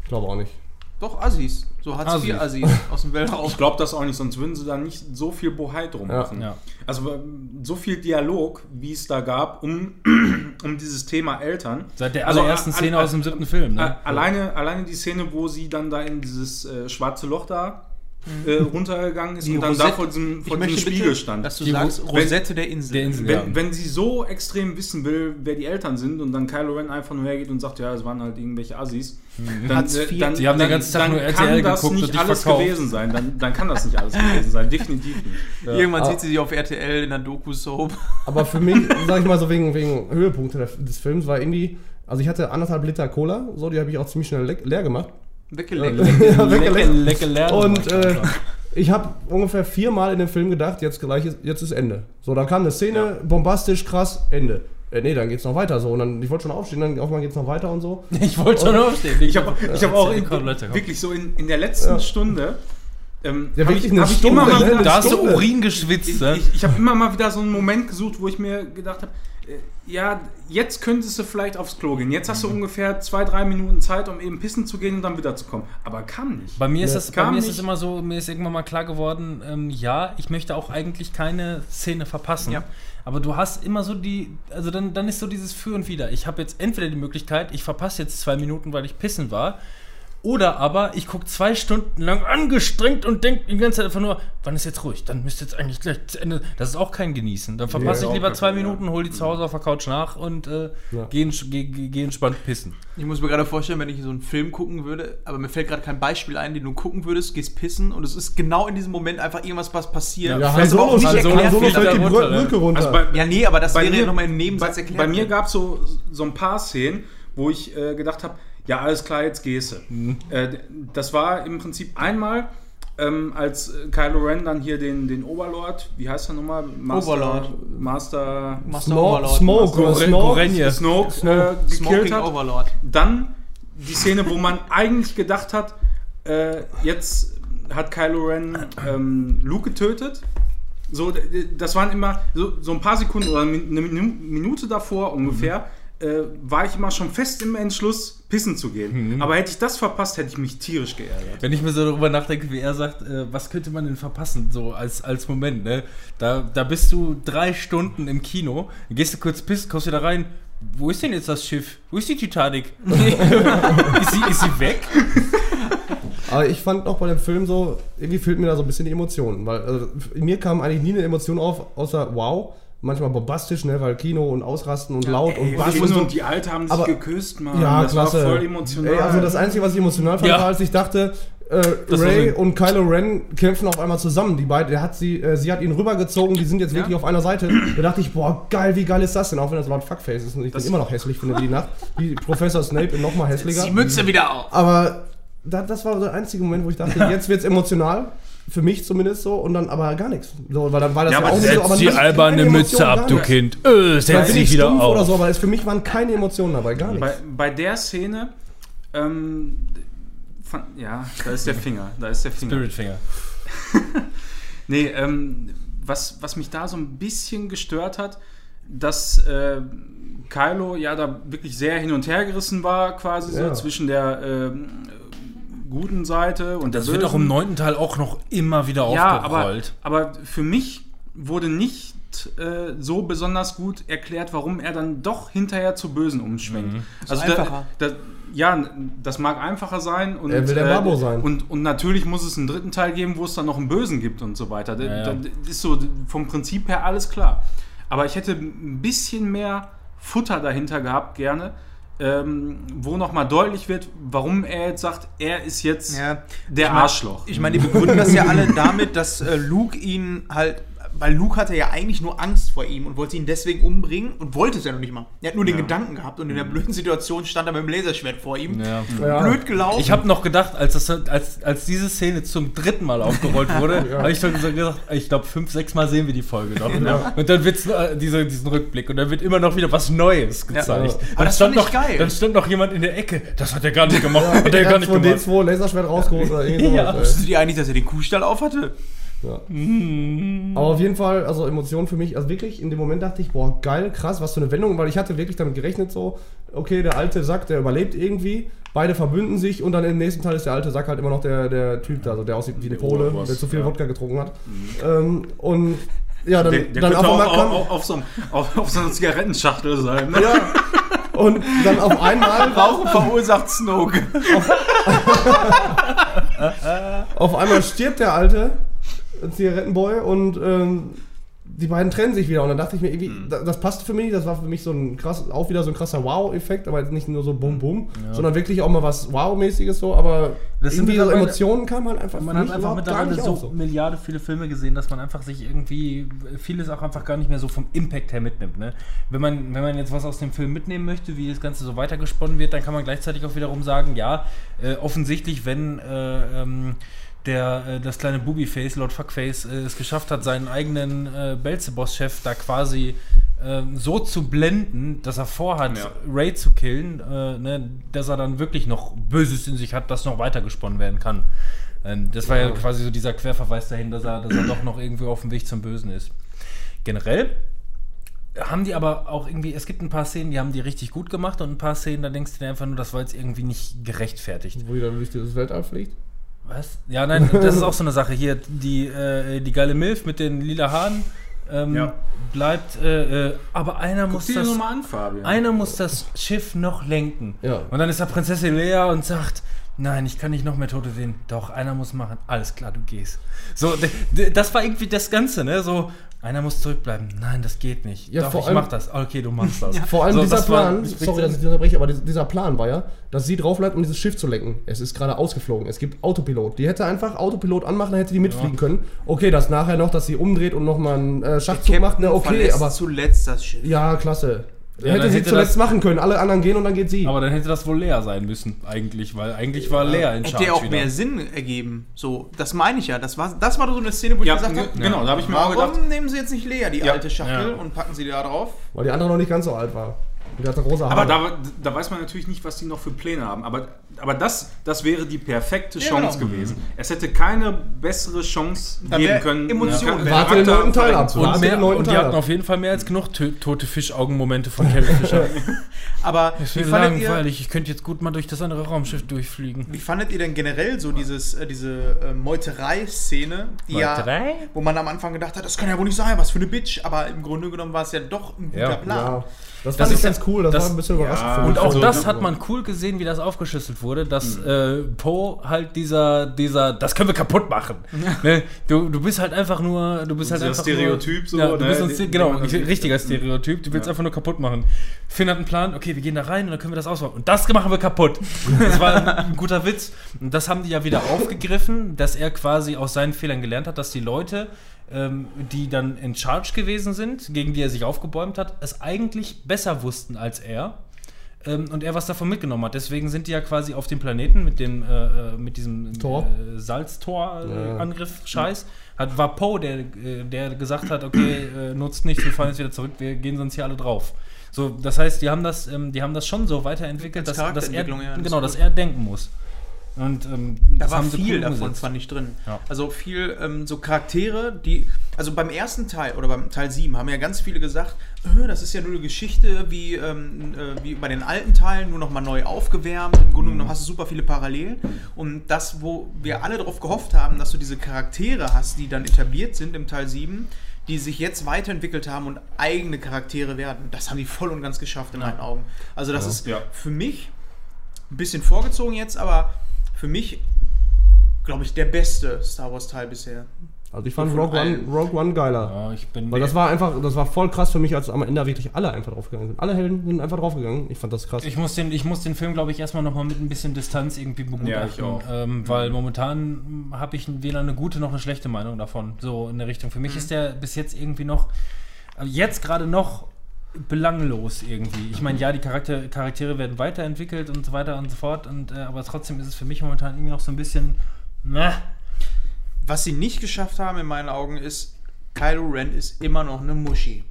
Ich glaube auch nicht. Doch, Assis. So Hartz IV Assis aus dem Weltraum. Ich glaube das auch nicht, sonst würden sie da nicht so viel Bohai drum Ja. machen. Ja. Also so viel Dialog, wie es da gab, um, um dieses Thema Eltern. Seit der Also, allerersten a- a- Szene aus dem siebten Film. Ne? A- Alleine, alleine die Szene, wo sie dann da in dieses äh, schwarze Loch da äh, runtergegangen ist Die und dann da Rosette- vor diesem, ich vor möchte diesem bitte, Spiegel stand. dass du Die sagst, Ro- Rosette der Insel. der Insel. Wenn, Ja. wenn sie so extrem wissen will, wer die Eltern sind und dann Kylo Ren einfach nur hergeht und sagt, ja, es waren halt irgendwelche Assis, dann, Hartz äh, dann, Sie haben den dann, ganzen Tag dann nur kann RTL das geguckt und nicht alles verkauft. gewesen sein. Dann, dann kann das nicht alles gewesen sein, definitiv nicht. Irgendwann Ah. sieht sie sich auf RTL in der Doku-Soap. Aber für mich, sag ich mal so, wegen, wegen Höhepunkte des Films war irgendwie, also ich hatte anderthalb Liter Cola, so, die habe ich auch ziemlich schnell le leer gemacht. Weggeleckt. Ja. Und äh, ich habe ungefähr viermal in dem Film gedacht, jetzt gleich ist, jetzt ist Ende. So, dann kam eine Szene, bombastisch, krass, Ende. Äh, nee, dann geht's noch weiter so. Und dann, ich wollte schon aufstehen, dann auf einmal geht's noch weiter und so. ich wollte schon aufstehen. Ich habe ich hab auch in, wirklich so in, in der letzten Ja. Stunde. Ähm, Ja, hab wirklich ich, eine hab ich Stunde, immer mal ne? wieder, Da hast du. Urin geschwitzt, ich, ne? ich, ich habe immer mal wieder so einen Moment gesucht, wo ich mir gedacht habe, ja, jetzt könntest du vielleicht aufs Klo gehen. Jetzt hast Mhm. du ungefähr zwei, drei Minuten Zeit, um eben pissen zu gehen und dann wieder zu kommen. Aber kam nicht. Bei mir ist Ja. es, bei Kam mir ist es immer so, mir ist irgendwann mal klar geworden, ähm, ja, ich möchte auch eigentlich keine Szene verpassen. Ja. Aber du hast immer so die, also dann, dann ist so dieses Für und Wider. Ich habe jetzt entweder die Möglichkeit, ich verpasse jetzt zwei Minuten, weil ich pissen war, oder aber ich gucke zwei Stunden lang angestrengt und denke die ganze Zeit einfach nur, wann ist jetzt ruhig? Dann müsste jetzt eigentlich gleich zu Ende. Das ist auch kein Genießen. Dann verpasse Ja, ich lieber zwei Minuten, hol die zu Hause auf der Couch nach und äh, Ja. geh, ents- geh, geh, geh entspannt pissen. Ich muss mir gerade vorstellen, wenn ich so einen Film gucken würde, aber mir fällt gerade kein Beispiel ein, den du gucken würdest, gehst pissen und es ist genau in diesem Moment einfach irgendwas, was passiert. Ja, Han Solo, nicht Han Solo, fällt die runter? Brücke runter. Also bei, Ja, nee, aber das bei wäre mir- ja nochmal im Nebensatz bei, erklärt. bei mir gab es so, so ein paar Szenen, wo ich äh, gedacht habe, ja, alles klar, jetzt gehst du. Mhm. Äh, das war im Prinzip einmal, ähm, als äh, Kylo Ren dann hier den, den Oberlord, wie heißt er nochmal? Master, Overlord. Master Master Smoke, Overlord. Smoke, oder Gore- Snoke. Gorenje. Snoke, Snoke. äh, gekillt hat. Overlord. Dann die Szene, wo man eigentlich gedacht hat, äh, jetzt hat Kylo Ren ähm, Luke getötet. So, das waren immer so, so ein paar Sekunden oder eine Minu- Minute davor ungefähr. Äh, war ich immer schon fest im Entschluss, pissen zu gehen. Mhm. Aber hätte ich das verpasst, hätte ich mich tierisch geärgert. Wenn ich mir so darüber nachdenke, wie er sagt, äh, was könnte man denn verpassen, so als, als Moment, ne? Da, da bist du drei Stunden im Kino, gehst du kurz pissen, kommst wieder rein. Wo ist denn jetzt das Schiff? Wo ist die Titanic? ist, sie, ist sie weg? Aber ich fand auch bei dem Film so, irgendwie fehlt mir da so ein bisschen die Emotionen. Weil also, mir kam eigentlich nie eine Emotion auf, außer wow, manchmal bombastisch, ne, weil Kino und Ausrasten und laut und Bass Die, und und die Alte haben sich Aber- geküsst, Mann. Ja, das klasse. war voll emotional. Ey, also das Einzige, was ich emotional fand, Ja. war, als ich dachte, äh, Ray und Kylo Ren kämpfen auf einmal zusammen. Die beiden, der hat sie, äh, sie hat ihn rübergezogen, die sind jetzt wirklich auf einer Seite. Da dachte ich, boah, geil, wie geil ist das denn? Auch wenn das Wort Fuckface ist und ich das immer noch hässlich finde die Nacht. Wie Professor Snape in noch mal hässlicher. Die Mütze wieder auf. Aber da, das war der einzige Moment, wo ich dachte, jetzt wird's emotional. Für mich zumindest so und dann aber gar nichts. So, weil dann war das Ja, ja, aber auch setz so, aber die alberne Mütze Emotion, ab, du. Kind. Äh, Dann setz dich ich wieder auf. oder so, aber es, für mich waren keine Emotionen dabei, gar nichts. Bei, bei der Szene, ähm, fand, ja, da ist der Finger. Da ist der Finger. Spirit Finger. Nee, ähm, was, was mich da so ein bisschen gestört hat, dass äh, Kylo ja da wirklich sehr hin und her gerissen war, quasi so Ja. zwischen der ähm, guten Seite und Das der wird auch im neunten Teil auch noch immer wieder ja, aber, aufgerollt. aber für mich wurde nicht äh, so besonders gut erklärt, warum er dann doch hinterher zu Bösen umschwenkt. Mhm. Also. Da, da, ja, das mag einfacher sein. Und, Er will der äh, Babo sein. Und, und natürlich muss es einen dritten Teil geben, wo es dann noch einen Bösen gibt und so weiter. Da, Ja, ja. da ist so vom Prinzip her alles klar. Aber ich hätte ein bisschen mehr Futter dahinter gehabt, gerne, ähm, wo nochmal deutlich wird, warum er jetzt sagt, er ist jetzt Ja. der Ich mein- Arschloch. Ich meine, die begründen das ja alle damit, dass äh, Luke ihn halt. Weil Luke hatte ja eigentlich nur Angst vor ihm und wollte ihn deswegen umbringen und wollte es ja noch nicht mal. Er hat nur den Ja. Gedanken gehabt und in der blöden Situation stand er mit dem Laserschwert vor ihm. Ja. Ja. Blöd gelaufen. Ich habe noch gedacht, als, das, als, als diese Szene zum dritten Mal aufgerollt wurde, Ja. habe ich schon so gesagt, ich glaube, fünf, sechs Mal sehen wir die Folge noch. Ja. Und dann wird äh, diese, diesen Rückblick und dann wird immer noch wieder was Neues gezeigt. Ja. Aber Dann, das stand fand ich noch, geil. dann stand noch jemand in der Ecke, das hat er gar nicht gemacht. hat er Er gar hat nicht von gemacht. D2 Laserschwert rausgeholt oder Ja. sowas. Wusstest du dir eigentlich, dass er den Kuhstall auf Ja. Aber auf jeden Fall, also Emotionen für mich, also wirklich, in dem Moment dachte ich, boah, geil, krass, was für eine Wendung, weil ich hatte wirklich damit gerechnet so, okay, der alte Sack, der überlebt irgendwie, beide verbünden sich und dann im nächsten Teil ist der alte Sack halt immer noch der, der Typ da, also der aussieht wie eine Pole, der zu viel ja. Wodka getrunken hat. Ähm, und ja, dann, Der, der dann könnte auf einmal auf, kam, auf, auf, so, einem- auf, auf so einer Zigarettenschachtel sein. Ne? ja, und dann auf einmal Rauchen verursacht Snoke. Auf einmal stirbt der alte Zigarettenboy und ähm, die beiden trennen sich wieder. Und dann dachte ich mir, irgendwie, Hm. das, das passte für mich, das war für mich so ein krass, auch wieder so ein krasser Wow-Effekt, aber jetzt nicht nur so Bum Bum, sondern wirklich auch mal was Wow-mäßiges so, aber Das sind irgendwie so Emotionen kamen halt einfach Man hat einfach mittlerweile nicht so, auf, Milliarde viele Filme gesehen, dass man einfach sich irgendwie vieles auch einfach gar nicht mehr so vom Impact her mitnimmt. Ne? Wenn, man, wenn man jetzt was aus dem Film mitnehmen möchte, wie das Ganze so weitergesponnen wird, dann kann man gleichzeitig auch wiederum sagen, ja, äh, offensichtlich, wenn äh, ähm, der, äh, das kleine Booby-Face, Lord Fuckface, äh, es geschafft hat, seinen eigenen äh, Belzebos-Chef da quasi ähm, so zu blenden, dass er vorhat, Ja. Ray zu killen, äh, ne, dass er dann wirklich noch Böses in sich hat, das noch weitergesponnen werden kann. Ähm, das war ja. Ja. quasi so dieser Querverweis dahin, dass er, dass er doch noch irgendwie auf dem Weg zum Bösen ist. Generell haben die aber auch irgendwie, es gibt ein paar Szenen, die haben die richtig gut gemacht und ein paar Szenen, da denkst du dir einfach nur, das war jetzt irgendwie nicht gerechtfertigt. wo die dann durch dieses Weltall fliegt. Was? Ja, nein, das ist auch so eine Sache. Hier, die, äh, die geile Milf mit den lila Haaren ähm, Ja. bleibt, äh, äh, aber einer Guck muss dir das, an, Fabian. einer muss das Schiff noch lenken. Ja. Und dann ist da Prinzessin Lea und sagt, nein, ich kann nicht noch mehr Tote sehen. Doch, einer muss machen. Alles klar, du gehst. So, das war irgendwie das Ganze, ne? So, einer muss zurückbleiben. Nein, das geht nicht. Ja, Doch, vor ich allem- mach das. Okay, du machst das. Vor allem so, dieser das war- Plan, sorry, dass ich dich unterbreche, aber dieser Plan war ja, dass sie drauf bleibt, um dieses Schiff zu lenken. Es ist gerade ausgeflogen. Es gibt Autopilot. Die hätte einfach Autopilot anmachen, dann hätte die mitfliegen können. Okay, das nachher noch, dass sie umdreht und nochmal einen äh, Schachzug macht, ne, okay, aber. zuletzt das Schiff. Ja, klasse. Ja, hätte sie hätte zuletzt das- machen können. Alle anderen gehen und dann geht sie. Aber dann hätte das wohl Lea sein müssen, eigentlich, weil eigentlich war Lea in Hätte Charge ja auch wieder. mehr Sinn ergeben. So, das meine ich ja. Das war, das war so eine Szene, wo ich Ja, gesagt ge- habe, genau, da habe ich mir auch warum gedacht, nehmen sie jetzt nicht Lea, die Ja. alte Schachtel, Ja. und packen sie da drauf? Weil die andere noch nicht ganz so alt war. Der hatte Aber Haare. da, da weiß man natürlich nicht, was die noch für Pläne haben. Aber, aber das, das wäre die perfekte Ja, Chance genau. gewesen. Es hätte keine bessere Chance Da geben können. Emotion. einen Warte den neunten Teil ab. Und. Und, mehr, und die hatten ab. auf jeden Fall mehr als genug tote Fischaugen-Momente von Carrie Fisher. Aber Das wie fandet, ihr. Ich könnte jetzt gut mal durch das andere Raumschiff durchfliegen. wie fandet ihr denn generell so dieses, äh, diese äh, Meuterei-Szene, die Meuterei? ja, wo man am Anfang gedacht hat, das kann ja wohl nicht sein, was für eine Bitch, aber im Grunde genommen war es ja doch ein guter Ja. Plan. Das Das fand ich ist ganz cool. Das, das- war ein bisschen überraschend. ja. Und auch Also, das hat man cool gesehen, wie das aufgeschlüsselt wurde, dass äh, Poe halt dieser, dieser, das können wir kaputt machen. ne? du, du bist halt einfach nur, du bist halt Dieser einfach Stereotyp nur, so, ja, du ne? bist ein, Ste- genau, ein richtiger Stereotyp, du willst einfach nur kaputt machen. Finn hat einen Plan, okay, wir gehen da rein und dann können wir das ausbauen. Und das machen wir kaputt. Das war ein guter Witz. Und das haben die ja wieder aufgegriffen, dass er quasi aus seinen Fehlern gelernt hat, dass die Leute, ähm, die dann in Charge gewesen sind, gegen die er sich aufgebäumt hat, es eigentlich besser wussten als er. Ähm, und er was davon mitgenommen hat. Deswegen sind die ja quasi auf dem Planeten mit dem äh, äh, mit diesem Tor. äh, Ja. Salztor-Angriff Scheiß. Hat, war Poe, der, äh, der gesagt hat, okay, äh, nutzt nichts, wir fahren jetzt wieder zurück, wir gehen sonst hier alle drauf. So, das heißt, die haben das, ähm, die haben das schon so weiterentwickelt, dass, dass er ja, das genau, dass er denken muss. Und ähm, Da war viel davon, umgesetzt. fand ich drin. Ja. Also viel ähm, so Charaktere, die, also beim ersten Teil oder beim Teil 7 haben ja ganz viele gesagt, äh, das ist ja nur eine Geschichte wie, ähm, äh, wie bei den alten Teilen, nur nochmal neu aufgewärmt. Im Grunde genommen hast du super viele Parallelen. Und das, wo wir alle darauf gehofft haben, dass du diese Charaktere hast, die dann etabliert sind im Teil 7, die sich jetzt weiterentwickelt haben und eigene Charaktere werden. Das haben die voll und ganz geschafft in meinen Augen. Also das ist Ja. für mich ein bisschen vorgezogen jetzt, aber für mich, glaube ich, der beste Star Wars Teil bisher. Also ich fand Von Rogue One. Rogue One geiler. Ja, ich bin Weil das war einfach, das war voll krass für mich, als am Ende wirklich alle einfach draufgegangen sind. Alle Helden sind einfach draufgegangen. Ich fand das krass. Ich muss den, ich muss den Film, glaube ich, erstmal nochmal mit ein bisschen Distanz irgendwie begutachten. Ja, ich auch. Ähm, weil momentan habe ich weder eine gute noch eine schlechte Meinung davon. So in der Richtung. Für mich Mhm. ist der bis jetzt irgendwie noch, also jetzt gerade noch belanglos irgendwie. Ich meine, ja, die Charakter, Charaktere werden weiterentwickelt und so weiter und so fort. Und, äh, aber trotzdem ist es für mich momentan irgendwie noch so ein bisschen. Na, Was sie nicht geschafft haben in meinen Augen ist, Kylo Ren ist immer noch eine Muschi.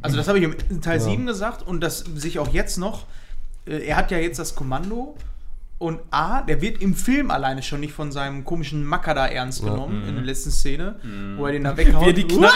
Also das habe ich im Teil 7 gesagt und das sich auch jetzt noch. Äh, Er hat ja jetzt das Kommando und A, der wird im Film alleine schon nicht von seinem komischen Macker da ernst genommen in der letzten Szene, wo er den da weghaut. wie, er die Knarre,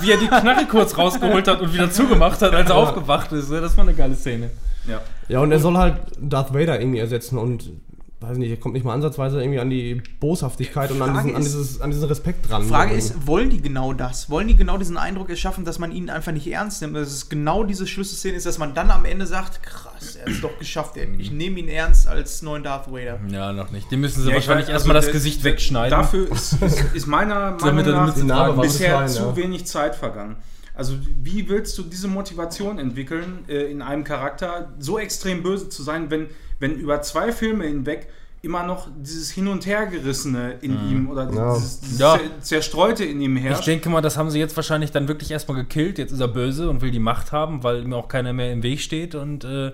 wie er die Knarre kurz rausgeholt hat und wieder zugemacht hat, als er aufgewacht ist. Das war eine geile Szene. Ja. Ja, und er soll halt Darth Vader irgendwie ersetzen und weiß nicht, er kommt nicht mal ansatzweise irgendwie an die Boshaftigkeit und an Frage diesen, an, ist- dieses, an diesen Respekt dran. Frage irgendwie. ist, wollen die genau das? Wollen die genau diesen Eindruck erschaffen, dass man ihn einfach nicht ernst nimmt? Dass es genau diese Schlüsselszene ist, dass man dann am Ende sagt, krass, er hat es doch geschafft. ey. Ich nehme ihn ernst als neuen Darth Vader. Ja, noch nicht. Die müssen sie Ja, ich wahrscheinlich erstmal also das Gesicht wegschneiden. Dafür ist, ist, ist meiner Meinung nach Narbe bisher klein, zu ja. wenig Zeit vergangen. Also wie willst du diese Motivation entwickeln, äh, in einem Charakter so extrem böse zu sein, wenn, wenn über zwei Filme hinweg immer noch dieses Hin- und Hergerissene in ihm oder Ja. dieses, dieses Ja. Zer- Zerstreute in ihm Ich herrscht? denke mal, das haben sie jetzt wahrscheinlich dann wirklich erstmal gekillt. Jetzt ist er böse und will die Macht haben, weil ihm auch keiner mehr im Weg steht. Und äh,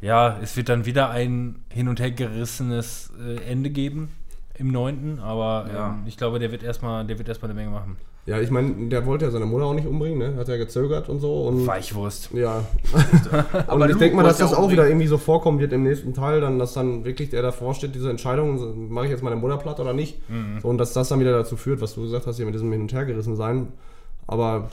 ja, es wird dann wieder ein hin und her gerissenes äh, Ende geben im neunten. Aber Ja. ähm, ich glaube, der wird erstmal, der wird erstmal eine Menge machen. Ja, ich meine, der wollte ja seine Mutter auch nicht umbringen, ne? Hat ja gezögert und so. Und Weichwurst. Ja. Aber und ich denke mal, dass ja das auch wieder irgendwie so vorkommen wird im nächsten Teil, dann, dass dann wirklich der davor steht, diese Entscheidung, mache ich jetzt meine Mutter platt oder nicht? Mhm. So, und dass das dann wieder dazu führt, was du gesagt hast, hier mit diesem Hin- und Hergerissen sein. Aber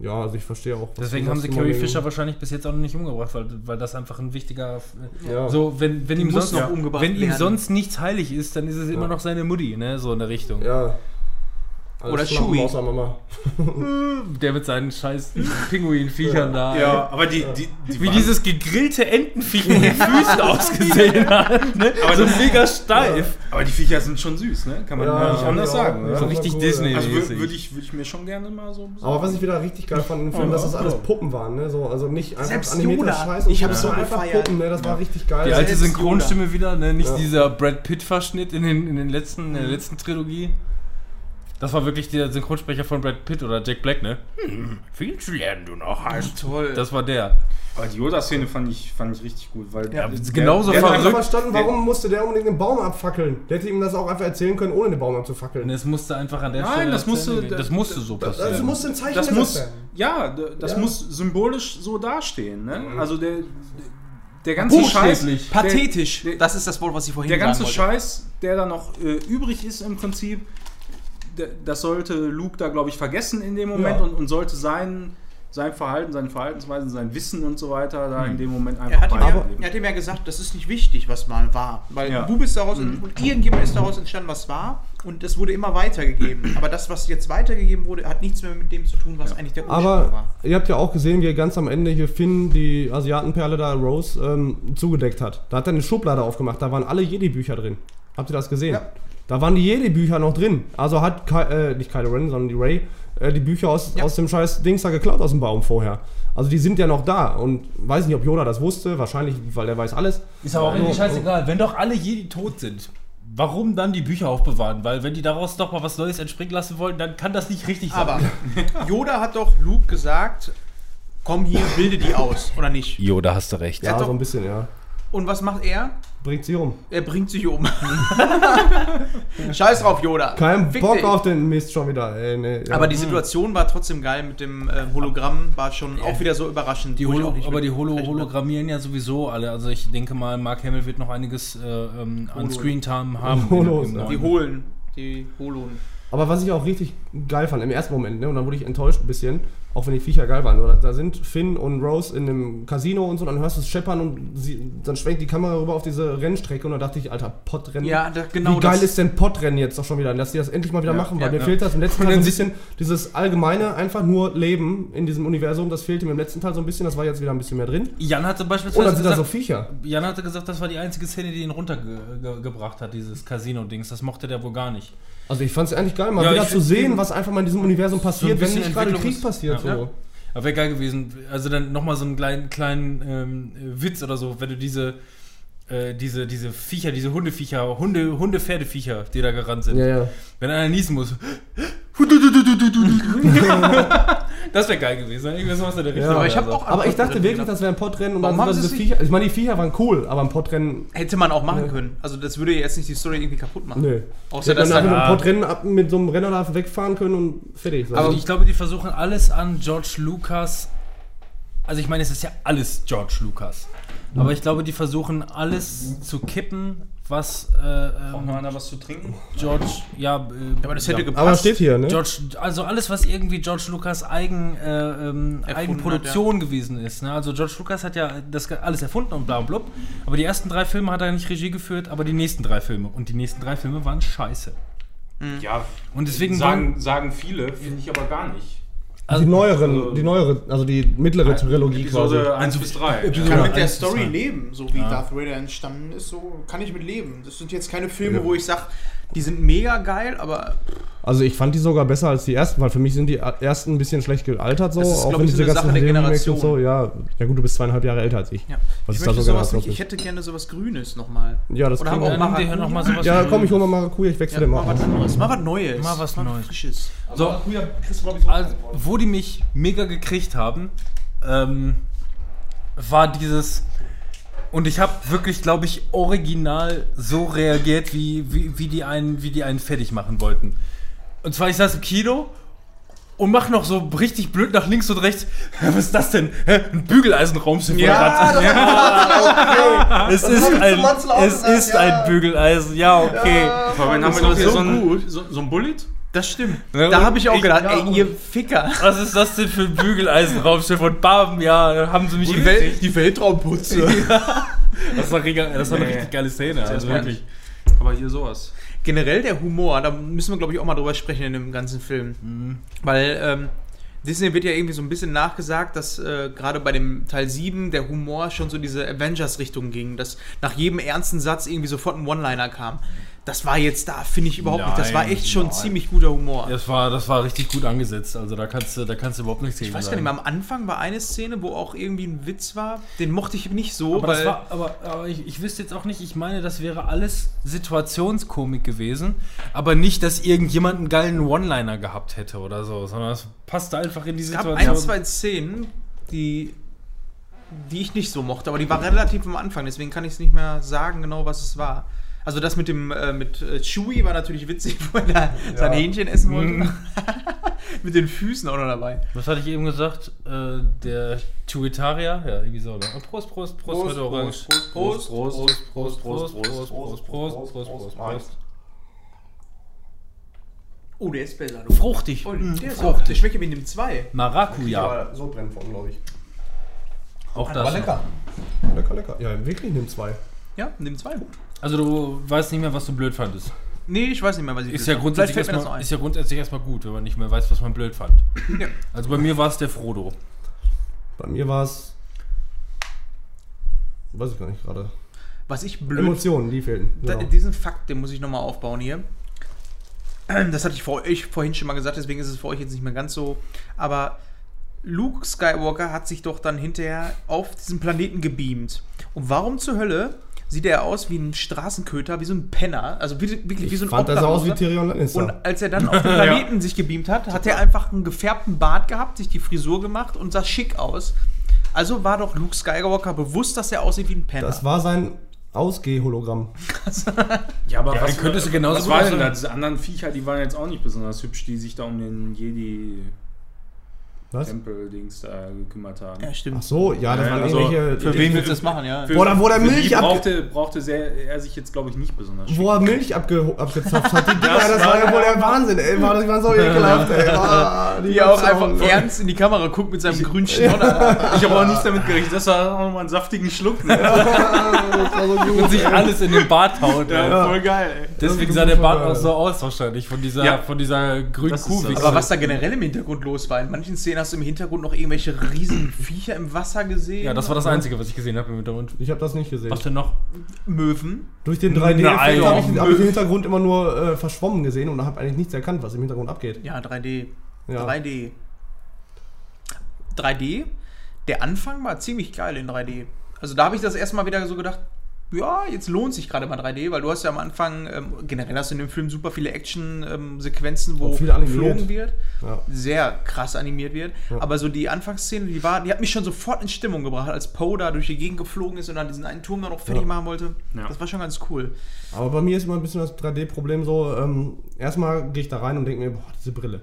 ja, also ich verstehe auch. was Deswegen haben sie Carrie immer Fisher wahrscheinlich bis jetzt auch noch nicht umgebracht, weil, weil das einfach ein wichtiger. Ja. So, wenn, wenn ihm sonst noch umgebracht wenn ihm werden. sonst nichts heilig ist, dann ist es immer Ja. noch seine Mutti, ne? So in der Richtung. Ja. Alles Oder Chewie. Der mit seinen scheiß Pinguinviechern da. ja, aber die, die, die Wie waren- dieses gegrillte Entenviech mit den Füßen ausgesehen hat. Ne? Aber so mega steif. aber die Viecher sind schon süß, ne? Kann man Ja, nicht anders ja, sagen. ja. Oder? So das richtig war cool, Disney. ja. Also würde ich, würd ich mir schon gerne mal so. Aber was ich wieder richtig geil fand im Film, dass das alles Puppen waren, ne? So, also nicht einfach Selbst animierte Yoda. Scheiß Ich hab's so, so einfach. Puppen, ne? Das war richtig geil. Die alte Selbst Synchronstimme wieder, ne? nicht Ja. dieser Brad Pitt-Verschnitt in, den, in, den letzten, in der letzten Trilogie. Das war wirklich der Synchronsprecher von Brad Pitt oder Jack Black, ne? Hm, viel zu lernen du noch hast. Toll. Das war der. Aber die Yoda-Szene fand ich, fand ich richtig gut, weil Ja, der- genauso der- ich habe verrückt. nicht verstanden, warum musste der unbedingt den Baum abfackeln? Der hätte ihm das auch einfach erzählen können, ohne den Baum abzufackeln. Es musste einfach an der Nein, Stelle. das musste- das musste so passieren. Das musste ein Zeichen das muss, ja, das Ja. muss symbolisch so dastehen. Ne? Also der, der ganze Scheiß, der, Pathetisch. der- das ist das Wort, was ich vorhin der ganze. Scheiß, der da noch äh, übrig ist im Prinzip, der, das sollte Luke da, glaube ich, vergessen in dem Moment Ja. und, und sollte sein, sein Verhalten, seine Verhaltensweisen, sein Wissen und so weiter da in dem Moment Er einfach hat, ihm ja, er hat ihm ja gesagt, das ist nicht wichtig, was mal war. Weil Ja. du bist daraus und irgendjemand ist daraus entstanden, was war. Und es wurde immer weitergegeben. Aber das, was jetzt weitergegeben wurde, hat nichts mehr mit dem zu tun, was eigentlich der Ursprung Aber war. ihr habt ja auch gesehen, wie er ganz am Ende hier Finn, die Asiatenperle da, Rose, ähm, zugedeckt hat. Da hat er eine Schublade aufgemacht, da waren alle Jedi-Bücher drin. Habt ihr das gesehen? Ja. Da waren die Jedi-Bücher noch drin. Also hat, Ky äh, nicht Kylo Ren, sondern die Ray, äh, die Bücher aus, Ja. aus dem scheiß Dings da geklaut aus dem Baum vorher. Also die sind ja noch da. Und weiß nicht, ob Yoda das wusste, wahrscheinlich, weil er weiß alles. Ist aber auch irgendwie Oh, scheißegal. Wenn doch alle Jedi tot sind, warum dann die Bücher aufbewahren? Weil wenn die daraus doch mal was Neues entspringen lassen wollen, dann kann das nicht richtig sein. Aber Yoda hat doch Luke gesagt, komm hier, bilde die aus, oder nicht? Jo, da hast du recht. Ja, doch- so ein bisschen, ja. Und was macht er? Bringt sie um. Er bringt sich um. Scheiß drauf, Yoda. Kein Fick Bock dich. auf den Mist schon wieder. Ey, nee, ja. Aber die Situation war trotzdem geil mit dem äh, Hologramm, war schon auch wieder so überraschend. Die Holo, aber die Holo hologrammieren ja sowieso alle. Also ich denke mal, Mark Hamill wird noch einiges äh, ähm, an Holo. Screentime haben. Holos, im ja. Die holen. Die holen. Aber was ich auch richtig geil fand im ersten Moment, ne, und dann wurde ich enttäuscht ein bisschen, auch wenn die Viecher geil waren, oder? Da sind Finn und Rose in einem Casino und so, dann hörst du es scheppern und sie, dann schwenkt die Kamera rüber auf diese Rennstrecke und dann dachte ich, Alter, Podrennen. Ja, da, genau Wie geil das. ist denn Podrennen jetzt doch schon wieder? Dass die das endlich mal wieder Ja, machen, weil ja, mir ja. fehlt das im letzten Teil so ein bisschen, dieses allgemeine, einfach nur Leben in diesem Universum, das fehlte mir im letzten Teil so ein bisschen, das war jetzt wieder ein bisschen mehr drin. Jan hatte beispielsweise dann sind da so gesagt, Viecher. Jan hatte gesagt, das war die einzige Szene, die ihn runtergebracht hat, dieses Casino-Dings. Das mochte der wohl gar nicht. Also ich fand es eigentlich geil, mal Ja, wieder zu sehen, was einfach mal in diesem Universum passiert, wenn bisschen nicht gerade Krieg ist- passiert. ja. so. Aber wäre geil gewesen. Also dann nochmal so einen kleinen, kleinen ähm, Witz oder so, wenn du diese, äh, diese, diese Viecher, diese Hundeviecher, Hunde, Hunde-Pferdeviecher, die da gerannt sind. Ja, ja. Wenn einer niesen muss. das wäre geil gewesen. Irgendwie sowas in der Richtung. Ja, aber ich habe Also. auch Aber ich dachte wirklich, das wäre ein Podrennen und Warum dann haben sind da sie diese es Viecher. Ich meine, die Viecher waren cool, aber ein Podrennen. Hätte man auch machen Ja. können. Also das würde jetzt nicht die Story irgendwie kaputt machen. Nö. Außer Hätte dass dann, ein Podrennen ab, mit so einem Renner da wegfahren können und fertig. So. Also ich glaube, die versuchen alles an George Lucas. Also ich meine, es ist ja alles George Lucas. Aber ich glaube, die versuchen alles zu kippen, was äh, Braucht ähm, noch einer was zu trinken? George, ja, äh, aber das hätte ja. gepasst. aber steht hier, ne? George, also alles, was irgendwie George Lucas Eigen, äh, ähm, hat, Eigenproduktion gewesen ist. Ne? Also George Lucas hat ja das alles erfunden und bla und blub. Aber die ersten drei Filme hat er nicht Regie geführt, aber die nächsten drei Filme. Und die nächsten drei Filme waren scheiße. Ja, Und deswegen sagen, sagen viele, finde ich aber gar nicht. Die neueren, also- die neuere, also die mittlere Trilogie quasi. Episode 1 bis 3. Ich kann Ja, mit der Story leben, so wie Ja. Darth Vader entstanden ist, so kann ich mit leben. Das sind jetzt keine Filme, wo ich sage, die sind mega geil, aber Also ich fand die sogar besser als die ersten, weil für mich sind die ersten ein bisschen schlecht gealtert so. Das ist, auch wenn ich, so diese eine ganzen Sache der Generation. So, ja, ja gut, du bist zweieinhalb Jahre älter als ich. ja. Was ich ist da möchte so sowas nicht. Ich hätte gerne sowas Grünes nochmal. Ja, das Oder haben wir. auch Maracuja. noch mal sowas Ja, Grünes. komm, ich hol mal Maracuja, ich wechsle Ja, den mal mal was aus. Neues. Mal was Neues. Mal was Neues. Frisches. So, also, wo die mich mega gekriegt haben, ähm, war dieses. Und ich habe wirklich, glaube ich, original so reagiert, wie, wie, wie, die einen, wie die einen fertig machen wollten. Und zwar, ich saß im Kino und mach noch so richtig blöd nach links und rechts. Was ist das denn? Ein Bügeleisenraumschiff oder was? Ja, es ist ein, es ist ja. ein Bügeleisen. Ja, okay. Vor allem haben wir noch hier so so, so ein Bullet. Das stimmt. Ja, da habe ich auch ich- gedacht, ja, ey, ihr Ficker. Was ist das denn für ein Bügeleisenraumschiff? Und bam, ja, haben sie mich Die. Welt, die Weltraumputze. Das war, das war eine Nee. richtig geile Szene. Also wirklich. Aber hier sowas. Generell der Humor, da müssen wir, glaube ich, auch mal drüber sprechen in dem ganzen Film. Mhm. Weil ähm, Disney wird ja irgendwie so ein bisschen nachgesagt, dass äh, gerade bei dem Teil 7 der Humor schon so diese Avengers-Richtung ging, dass nach jedem ernsten Satz irgendwie sofort ein One-Liner kam. Das war jetzt da, finde ich überhaupt nicht. Das war Nein, echt schon nein. ziemlich guter Humor. Das war, das war richtig gut angesetzt. Also da kannst du, da kannst du überhaupt nichts Ich weiß gar nicht mehr, am Anfang war eine Szene, wo auch irgendwie ein Witz war, den mochte ich nicht so, Aber, weil das war, aber, aber ich, ich wüsste jetzt auch nicht, ich meine, das wäre alles Situationskomik gewesen, aber nicht, dass irgendjemand einen geilen One-Liner gehabt hätte oder so, sondern das passte einfach in die es gab Situation. ein, zwei Szenen, die, die ich nicht so mochte, aber die war relativ am Anfang, deswegen kann ich es nicht mehr sagen, genau was es war. Also das mit dem äh, mit äh, Chewie war natürlich witzig, wo er da sein Hähnchen essen wollte. Mit den Füßen auch noch dabei. Was hatte ich eben gesagt? Äh, der Tuitarier? Ja, irgendwie so, ne? Oh, Prost, Prost, Prost, heute Orange. Prost, Prost, Prost, Prost, Prost, Prost, Prost, Prost, Prost, Prost, Prost, Prost. Oh, der ist besser. Du. Fruchtig. Oh, der ist. Der schmeckt wie in dem 2. Maracuja. So brennt von, glaube ich. Auch Aber das. lecker. Lecker, lecker. Ja, wirklich, nimm zwei. Ja, in dem 2. Also du weißt nicht mehr, was du blöd fandest. Nee, ich weiß nicht mehr, was ich Ist ja, grundsätzlich erstmal, ist ja grundsätzlich erstmal gut, wenn man nicht mehr weiß, was man blöd fand. Ja. Also bei mir war es der Frodo. Bei mir war es. Weiß ich gar nicht gerade. Was ich blöd Emotionen, die fehlten. Da, Genau. diesen Fakt, den muss ich nochmal aufbauen hier. Das hatte ich vor euch vorhin schon mal gesagt, deswegen ist es für euch jetzt nicht mehr ganz so. Aber Luke Skywalker hat sich doch dann hinterher auf diesen Planeten gebeamt. Und warum zur Hölle sieht er aus wie ein Straßenköter, wie so ein Penner? Also wie, wirklich wie so ein fand das aus wie Obdachloser. Tyrion Lannister. Und als er dann auf den Planeten sich gebeamt hat, hat er einfach einen gefärbten Bart gehabt, sich die Frisur gemacht und sah schick aus. Also war doch Luke Skywalker bewusst, dass er aussieht wie ein Penner. das war sein Ausgeh-Hologramm. Ja, aber Ja, was, dann könntest du genauso was war denn da? Diese anderen Viecher, die waren jetzt auch nicht besonders hübsch, die sich da um den Was? Jedi-Tempel-Dings da gekümmert haben. ja, stimmt. Ach so, ja, das Ja, waren also, irgendwelche. Für wen willst du das machen, ja? Für- Wo wo der Milch brauchte, brauchte sehr, er sich jetzt, glaube ich, nicht besonders schick. Wo er Milch abge abgezapft hat. Die Dinger, Das das, war war ja wohl der Wahnsinn, ey. War, die waren so ekelhaft, ey. Ah, die Die auch einfach noch. ernst in die Kamera guckt mit seinem grünen Schnoller. Ich habe auch nicht damit gerechnet, dass er auch nochmal einen saftigen Schluck nimmt. Das war so gut. Und sich alles in den Bart haut. Ja, voll geil, ey. Deswegen Das sah der Bart auch so aus wahrscheinlich, von dieser, Ja. von dieser grünen Das Kuh. das. Aber was da generell im Hintergrund los war, in manchen Szenen hast du im Hintergrund noch irgendwelche riesen Viecher im Wasser gesehen. Ja, das war das Einzige, was ich gesehen habe im Hintergrund. Ich habe das nicht gesehen. Was denn noch? Möwen. Durch den Nein, 3D-Effekt habe ich, hab ich den Hintergrund immer nur äh, verschwommen gesehen und habe eigentlich nichts erkannt, was im Hintergrund abgeht. Ja, 3D. Ja. 3D. 3D. Der Anfang war ziemlich geil in 3D. Also da habe ich das erstmal wieder so gedacht, ja, jetzt lohnt sich gerade mal 3D, weil du hast ja am Anfang, ähm, generell hast du in dem Film super viele Action-Sequenzen, wo viel animiert. geflogen wird. Ja. sehr krass animiert wird. Ja. Aber so die Anfangsszene, die war, die hat mich schon sofort in Stimmung gebracht, als Poe da durch die Gegend geflogen ist und dann diesen einen Turm da noch fertig Ja. machen wollte. Ja. Das war schon ganz cool. Aber bei mir ist immer ein bisschen das 3D-Problem so, ähm, erstmal gehe ich da rein und denke mir, boah, diese Brille.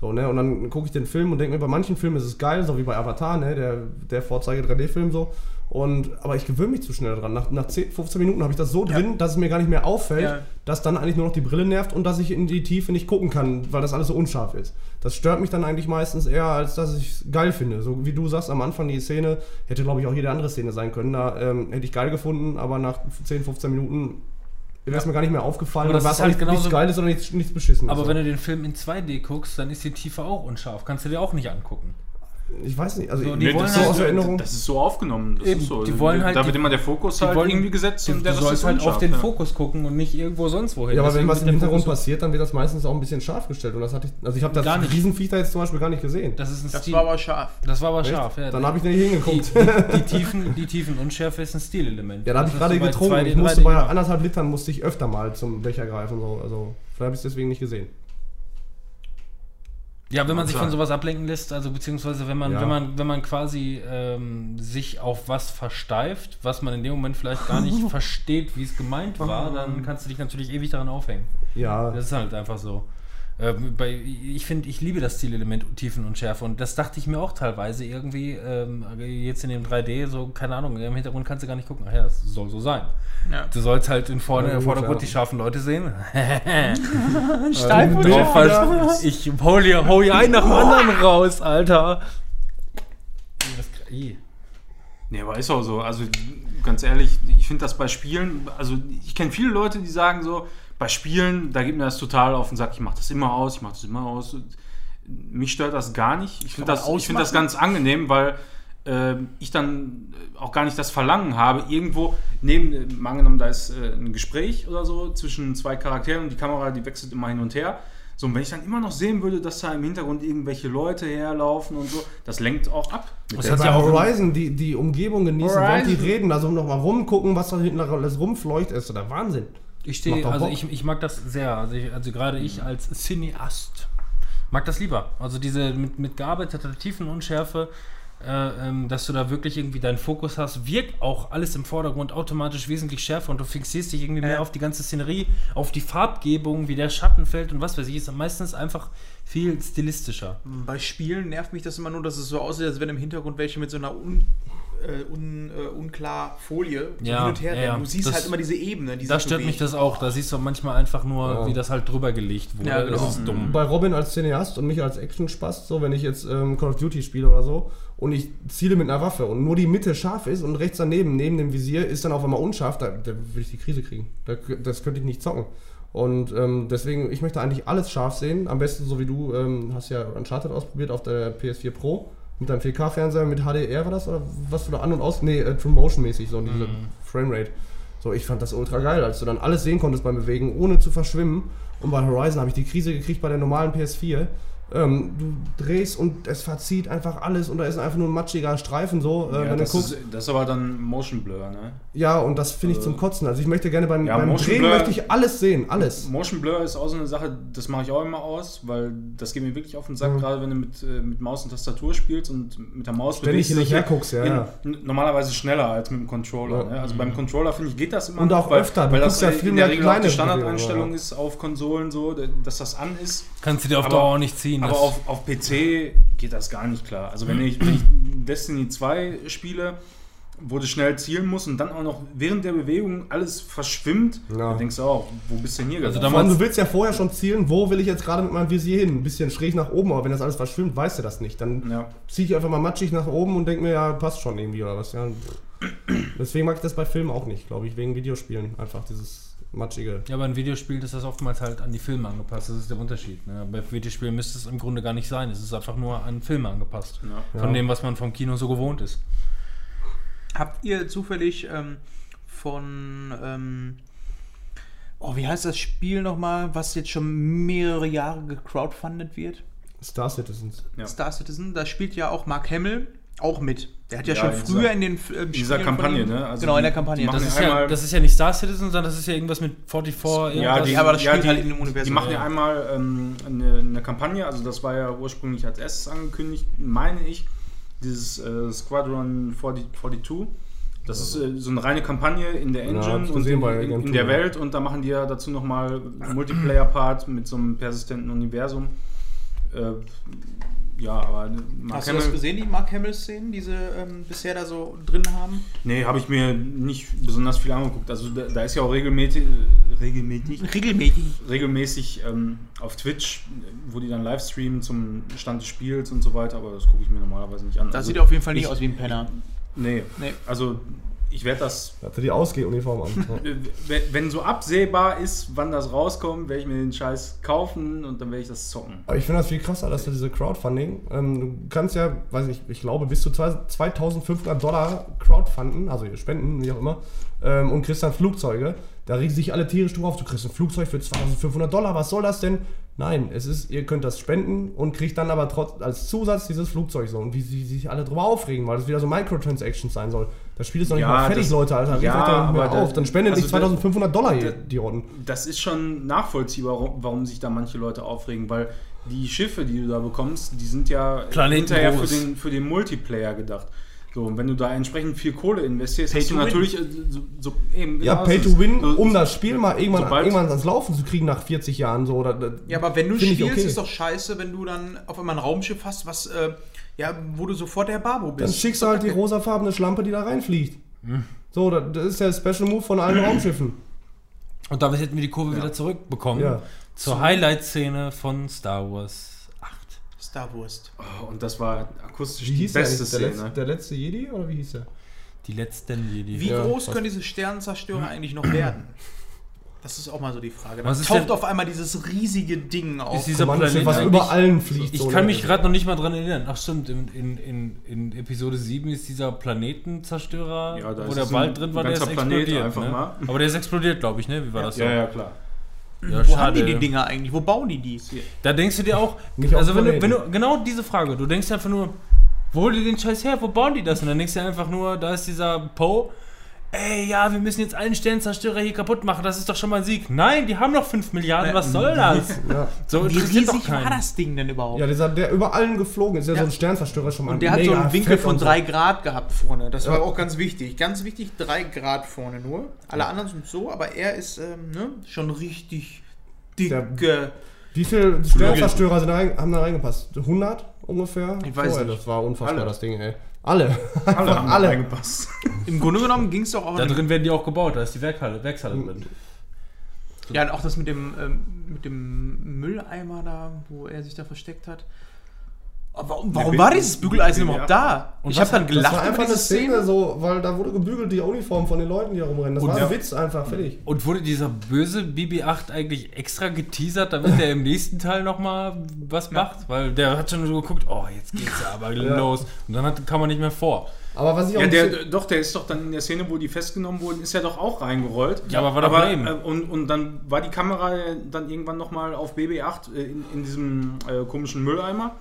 So, ne? Und dann gucke ich den Film und denke mir, bei manchen Filmen ist es geil, so wie bei Avatar, ne? Der, der Vorzeige 3D-Film so. Und, aber ich gewöhne mich zu schnell dran. Nach, nach 10, 15 Minuten habe ich das so Ja. drin, dass es mir gar nicht mehr auffällt, Ja. dass dann eigentlich nur noch die Brille nervt und dass ich in die Tiefe nicht gucken kann, weil das alles so unscharf ist. Das stört mich dann eigentlich meistens eher, als dass ich es geil finde. So wie du sagst, am Anfang die Szene, hätte glaube ich auch jede andere Szene sein können. Da ähm, hätte ich geil gefunden, aber nach 10, 15 Minuten wäre es mir gar nicht mehr aufgefallen. Aber das ist halt nicht, nichts Geiles oder nichts, nichts Beschissenes. Aber wenn du den Film in 2D guckst, dann ist die Tiefe auch unscharf. Kannst du dir auch nicht angucken. Ich weiß nicht, also So, die Nee, wollen das, so ist, aus Erinnerung. das ist so aufgenommen. Das Eben, ist so. die wollen halt- da wird die- immer der Fokus die halt wollen- irgendwie gesetzt Du, und der du sollst halt auf den ja. Fokus gucken und nicht irgendwo sonst wohin. ja, aber wenn was im Hintergrund Fokus- passiert, dann wird das meistens auch ein bisschen scharf gestellt. Und das hatte ich, also ich habe das Gar nicht. Riesenviech da jetzt zum Beispiel gar nicht gesehen. Das ist ein Das Stil. war aber scharf. das war aber Echt? scharf, ja. Dann habe ich nicht die, hingeguckt. die, die, Tiefen, die Tiefenunschärfe ist ein Stilelement. Ja, da habe ich gerade getrunken. 2D, Ich musste 3D bei anderthalb Litern musste ich öfter mal zum Becher greifen. So. Also vielleicht habe ich es deswegen nicht gesehen. Ja, wenn man sich von sowas ablenken lässt, also beziehungsweise wenn man, Ja. wenn man, wenn man quasi ähm, sich auf was versteift, was man in dem Moment vielleicht gar nicht versteht, wie es gemeint war, dann kannst du dich natürlich ewig daran aufhängen. Ja, Das ist halt einfach so. Ähm, bei, ich finde, ich liebe das Stilelement Tiefen und Schärfe und das dachte ich mir auch teilweise irgendwie, ähm, jetzt in dem 3D, so, keine Ahnung, im Hintergrund kannst du gar nicht gucken. Ach ja, das soll so sein. Ja. Du sollst halt in vorne, Ja, Vordergrund ja. die scharfen Leute sehen. Steif und Drauf scharf. halt, ich hol hier, hol hier einen nach dem anderen raus, Alter. Nee, aber ist auch so. Also ganz ehrlich, ich finde das bei Spielen, also ich kenne viele Leute, die sagen so, bei Spielen, da geht mir das total auf den Sack, ich mache das immer aus, ich mache das immer aus. Mich stört das gar nicht. Ich finde das, ich find das ganz angenehm, weil äh, ich dann auch gar nicht das Verlangen habe, irgendwo neben, äh, mal angenommen, da ist äh, ein Gespräch oder so zwischen zwei Charakteren und die Kamera, die wechselt immer hin und her. So, und wenn ich dann immer noch sehen würde, dass da im Hintergrund irgendwelche Leute herlaufen und so, das lenkt auch ab. Das hat ja auch- Horizon die, die Umgebung genießen, während die reden, also noch mal rumgucken, was da hinten alles rumfleucht, ist der Wahnsinn. Ich stehe, also Bock. ich, ich mag das sehr. Also, ich, also gerade ich als Cineast mag das lieber. Also diese mit, mit gearbeiteter Tiefenunschärfe, äh, ähm, dass du da wirklich irgendwie deinen Fokus hast, wirkt auch alles im Vordergrund automatisch wesentlich schärfer und du fixierst dich irgendwie mehr auf die ganze Szenerie, auf die Farbgebung, wie der Schatten fällt und was weiß ich, ist meistens einfach viel stilistischer. Bei Spielen nervt mich das immer nur, dass es so aussieht, als wenn im Hintergrund welche mit so einer un, äh, un, äh, unklar Folie so Ja, hin und her ja. Du siehst Das- halt immer diese Ebene. Die Da sich stört mich das auch. Da siehst du manchmal einfach nur, Ja. wie das halt drüber gelegt wurde. Ja, genau. Das ist dumm. Bei Robin als Cineast und mich als Action-Spast, so wenn ich jetzt ähm, Call of Duty spiele oder so und ich ziele mit einer Waffe und nur die Mitte scharf ist und rechts daneben, neben dem Visier, ist dann auf einmal unscharf, da, da will ich die Krise kriegen. Da, das könnte ich nicht zocken. Und ähm, deswegen, ich möchte eigentlich alles scharf sehen. Am besten so wie du, ähm, hast ja Uncharted ausprobiert auf der PS4 Pro. Mit deinem 4K-Fernseher mit HDR war das? Oder was du da an und aus? Nee, äh, True Motion-mäßig, so diese Framerate. So, ich fand das ultra geil, als du dann alles sehen konntest beim Bewegen, ohne zu verschwimmen. Und bei Horizon habe ich die Krise gekriegt bei der normalen PS4. Ähm, du drehst und es verzieht einfach alles und da ist einfach nur ein matschiger Streifen so. Äh, Ja, wenn du das, guckst. ist, das ist aber dann Motion Blur, ne? ja, und das finde ich zum Kotzen. Also ich möchte gerne beim, Ja, beim Motion Drehen Blur- möchte ich alles sehen, alles. Motion Blur ist auch so eine Sache, das mache ich auch immer aus, weil das geht mir wirklich auf den Sack, Mhm. gerade wenn du mit, äh, mit Maus und Tastatur spielst und mit der Maus Ständig hin und dich her guckst, ja, in, ja. normalerweise schneller als mit dem Controller. Ja. Mhm. Ne? Also beim Controller finde ich geht das immer Und noch, auch weil, öfter. Du weil das ja viel in der mehr Regel auch die kleine Standardeinstellung ist auf Konsolen so, dass das an ist. Kannst du dir auf Aber- Dauer auch nicht ziehen. Aber das- auf, auf PC geht das gar nicht klar. Also wenn ich, wenn ich Destiny 2 spiele, wo du schnell zielen musst und dann auch noch während der Bewegung alles verschwimmt, Ja. dann denkst du auch, wo bist du denn hier Also allem, du willst ja vorher schon zielen, wo will ich jetzt gerade mit meinem Visier hin? Ein bisschen schräg nach oben, aber wenn das alles verschwimmt, weißt du das nicht. Dann ja. ziehe ich einfach mal matschig nach oben und denke mir, ja, passt schon irgendwie oder was. Ja. Deswegen mag ich das bei Filmen auch nicht, glaube ich, wegen Videospielen. Einfach dieses matschige. Ja, aber in Videospielen ist das oftmals halt an die Filme angepasst. Das ist der Unterschied. Ne? Bei Videospielen müsste es im Grunde gar nicht sein. Es ist einfach nur an Filme angepasst. Ja. Von Ja. dem, was man vom Kino so gewohnt ist. Habt ihr zufällig ähm, von. Ähm, oh, wie heißt das Spiel nochmal, was jetzt schon mehrere Jahre gecrowdfundet wird? Star Citizens. Ja. Star Citizen. Da spielt ja auch Mark Hamill auch mit. Der hat ja, Ja, schon in früher dieser- in den in dieser Kampagne, ne? Also genau, in der Kampagne. Das ist, ja, das ist ja nicht Star Citizen, sondern das ist ja irgendwas mit 44. Ja, irgendwas. die, aber das ja, spielt die, halt in dem Universum, Die machen ja. ja einmal ähm, eine, eine Kampagne, also das war ja ursprünglich als erstes angekündigt, meine ich, dieses äh, Squadron 40, 42. Das ist äh, so eine reine Kampagne in der Ja, Engine ich und in, in, in der. Welt und da machen die ja dazu nochmal einen Multiplayer-Part mit so einem persistenten Universum. Äh, ja, aber Mark Hast du das Hamill- gesehen, die Mark Hamill-Szenen, die sie ähm, bisher da so drin haben? Nee, habe ich mir nicht besonders viel angeguckt. Also da, da ist ja auch regelmäßig, regelmäßig, Regelmäßig. regelmäßig ähm, auf Twitch, wo die dann live streamen zum Stand des Spiels und so weiter, aber das gucke ich mir normalerweise nicht an. Das Also, sieht auf jeden Fall nicht ich- aus wie ein Penner. Nee, Nee. also ich werde das, er die Ausgehuniform an. Wenn, so absehbar ist, wann das rauskommt, werde ich mir den Scheiß kaufen und dann werde ich das zocken. Aber ich finde das viel krasser, dass du diese Crowdfunding, ähm, du kannst ja, weiß ich, ich glaube, bis zu zwei- 2500 Dollar crowdfunden, also spenden, wie auch immer, ähm, und kriegst dann Flugzeuge. Da regen sich alle tierisch drauf, du kriegst ein Flugzeug für 2500 Dollar, was soll das denn? Nein, es ist, ihr könnt das spenden und kriegt dann aber trotz, als Zusatz dieses Flugzeug so. Und wie sie sich alle drüber aufregen, weil das wieder so Microtransactions sein soll. Das Spiel ist noch nicht Ja, mal fertig, das- Leute, Alter. Ja, nicht aber da- auf. Dann spendet also nicht da- 2500 Dollar, ihr da- Idioten. Das ist schon nachvollziehbar, warum- sich da manche Leute aufregen, weil die Schiffe, die du da bekommst, die sind ja hinterher für den, für den Multiplayer gedacht. So, und wenn du da entsprechend viel Kohle investierst, Pay hast du natürlich äh, so, so eben Ja, Pay to Win, so- um das Spiel mal irgendwann, sobald- irgendwann ans Laufen zu kriegen nach 40 Jahren so. Oder, Ja, aber wenn du spielst, okay. ist doch scheiße, wenn du dann auf einmal ein Raumschiff hast, was, äh, ja, wo du sofort der Barbo bist. Dann schickst du halt die rosafarbene Schlampe, die da reinfliegt. Hm. So, das das ist der Special Move von allen Raumschiffen. Und damit hätten wir die Kurve wieder zurückbekommen Ja. zur Highlight-Szene von Star Wars 8. Star Wurst. Oh, und das war akustisch Wie die hieß beste? Der, Szene. letzte, der letzte Jedi oder wie hieß der? Die letzten Jedi. Wie Ja, groß können diese Sternenzerstörer eigentlich noch werden? Das ist auch mal so die Frage. Was Dann ist taucht denn- auf einmal dieses riesige Ding auf. Ist dieser Planet was über allen fliegt. Ich so, kann mich gerade noch nicht mal dran erinnern. Ach stimmt, in, in, in, in Episode 7 ist dieser Planetenzerstörer, Ja, da wo ist der Wald drin war, der ist Planet explodiert. einfach ne? mal. Aber der ist explodiert, glaube ich, ne? Wie war das so? Ja, ja, klar. Ja, Wo haben die die Dinger eigentlich? Wo bauen die die? Da denkst du dir auch, also wenn du, wenn du, genau diese Frage, du denkst einfach nur, wo holen die den Scheiß her, wo bauen die das? Und dann denkst du einfach nur, da ist dieser Poe ey, ja, wir müssen jetzt einen Sternzerstörer hier kaputt machen, das ist doch schon mal ein Sieg. Nein, die haben noch 5 Milliarden, was soll das? Ja. So Wie riesig war das Ding denn überhaupt? ja, dieser, der über allen geflogen ist, ja, so Ja. ein Sternzerstörer schon mal. Und der hat so einen Winkel von und so. 3 Grad gehabt vorne. Das war Ja. auch ganz wichtig. Ganz wichtig, 3 Grad vorne nur. Alle anderen sind so, aber er ist ähm, ne, schon richtig dicke. Wie viele Sternzerstörer sind da rein, haben da reingepasst? 100 ungefähr? Ich weiß Vorher, nicht. Das war unfassbar, Alle. das Ding, ey. Alle. Alle haben alle. reingepasst. Im Grunde genommen ging es doch auch Da drin werden die auch gebaut, da ist die Werkhalle, Werkshalle drin. Ja, und auch das mit dem, ähm, mit dem Mülleimer da, wo er sich da versteckt hat. Aber warum, warum Ja, war dieses Bügeleisen überhaupt da? Und ich habe dann hat- das gelacht war einfach eine Szene, Szene. so, weil da wurde gebügelt, die Uniform von den Leuten, die da rumrennen. Das Und war ein ja. Witz einfach, fertig. Und wurde dieser böse BB-8 eigentlich extra geteasert, damit er im nächsten Teil nochmal was macht? Weil der hat schon so geguckt, oh, jetzt geht's ja aber Ja. los. Und dann hat, kam man nicht mehr vor. Aber was ich auch Ja, der, doch, der ist doch dann in der Szene, wo die festgenommen wurden, ist er doch auch reingerollt. Ja, aber war doch lame. äh, und, und dann war die Kamera dann irgendwann nochmal auf BB8 äh, in, in diesem äh, komischen Mülleimer.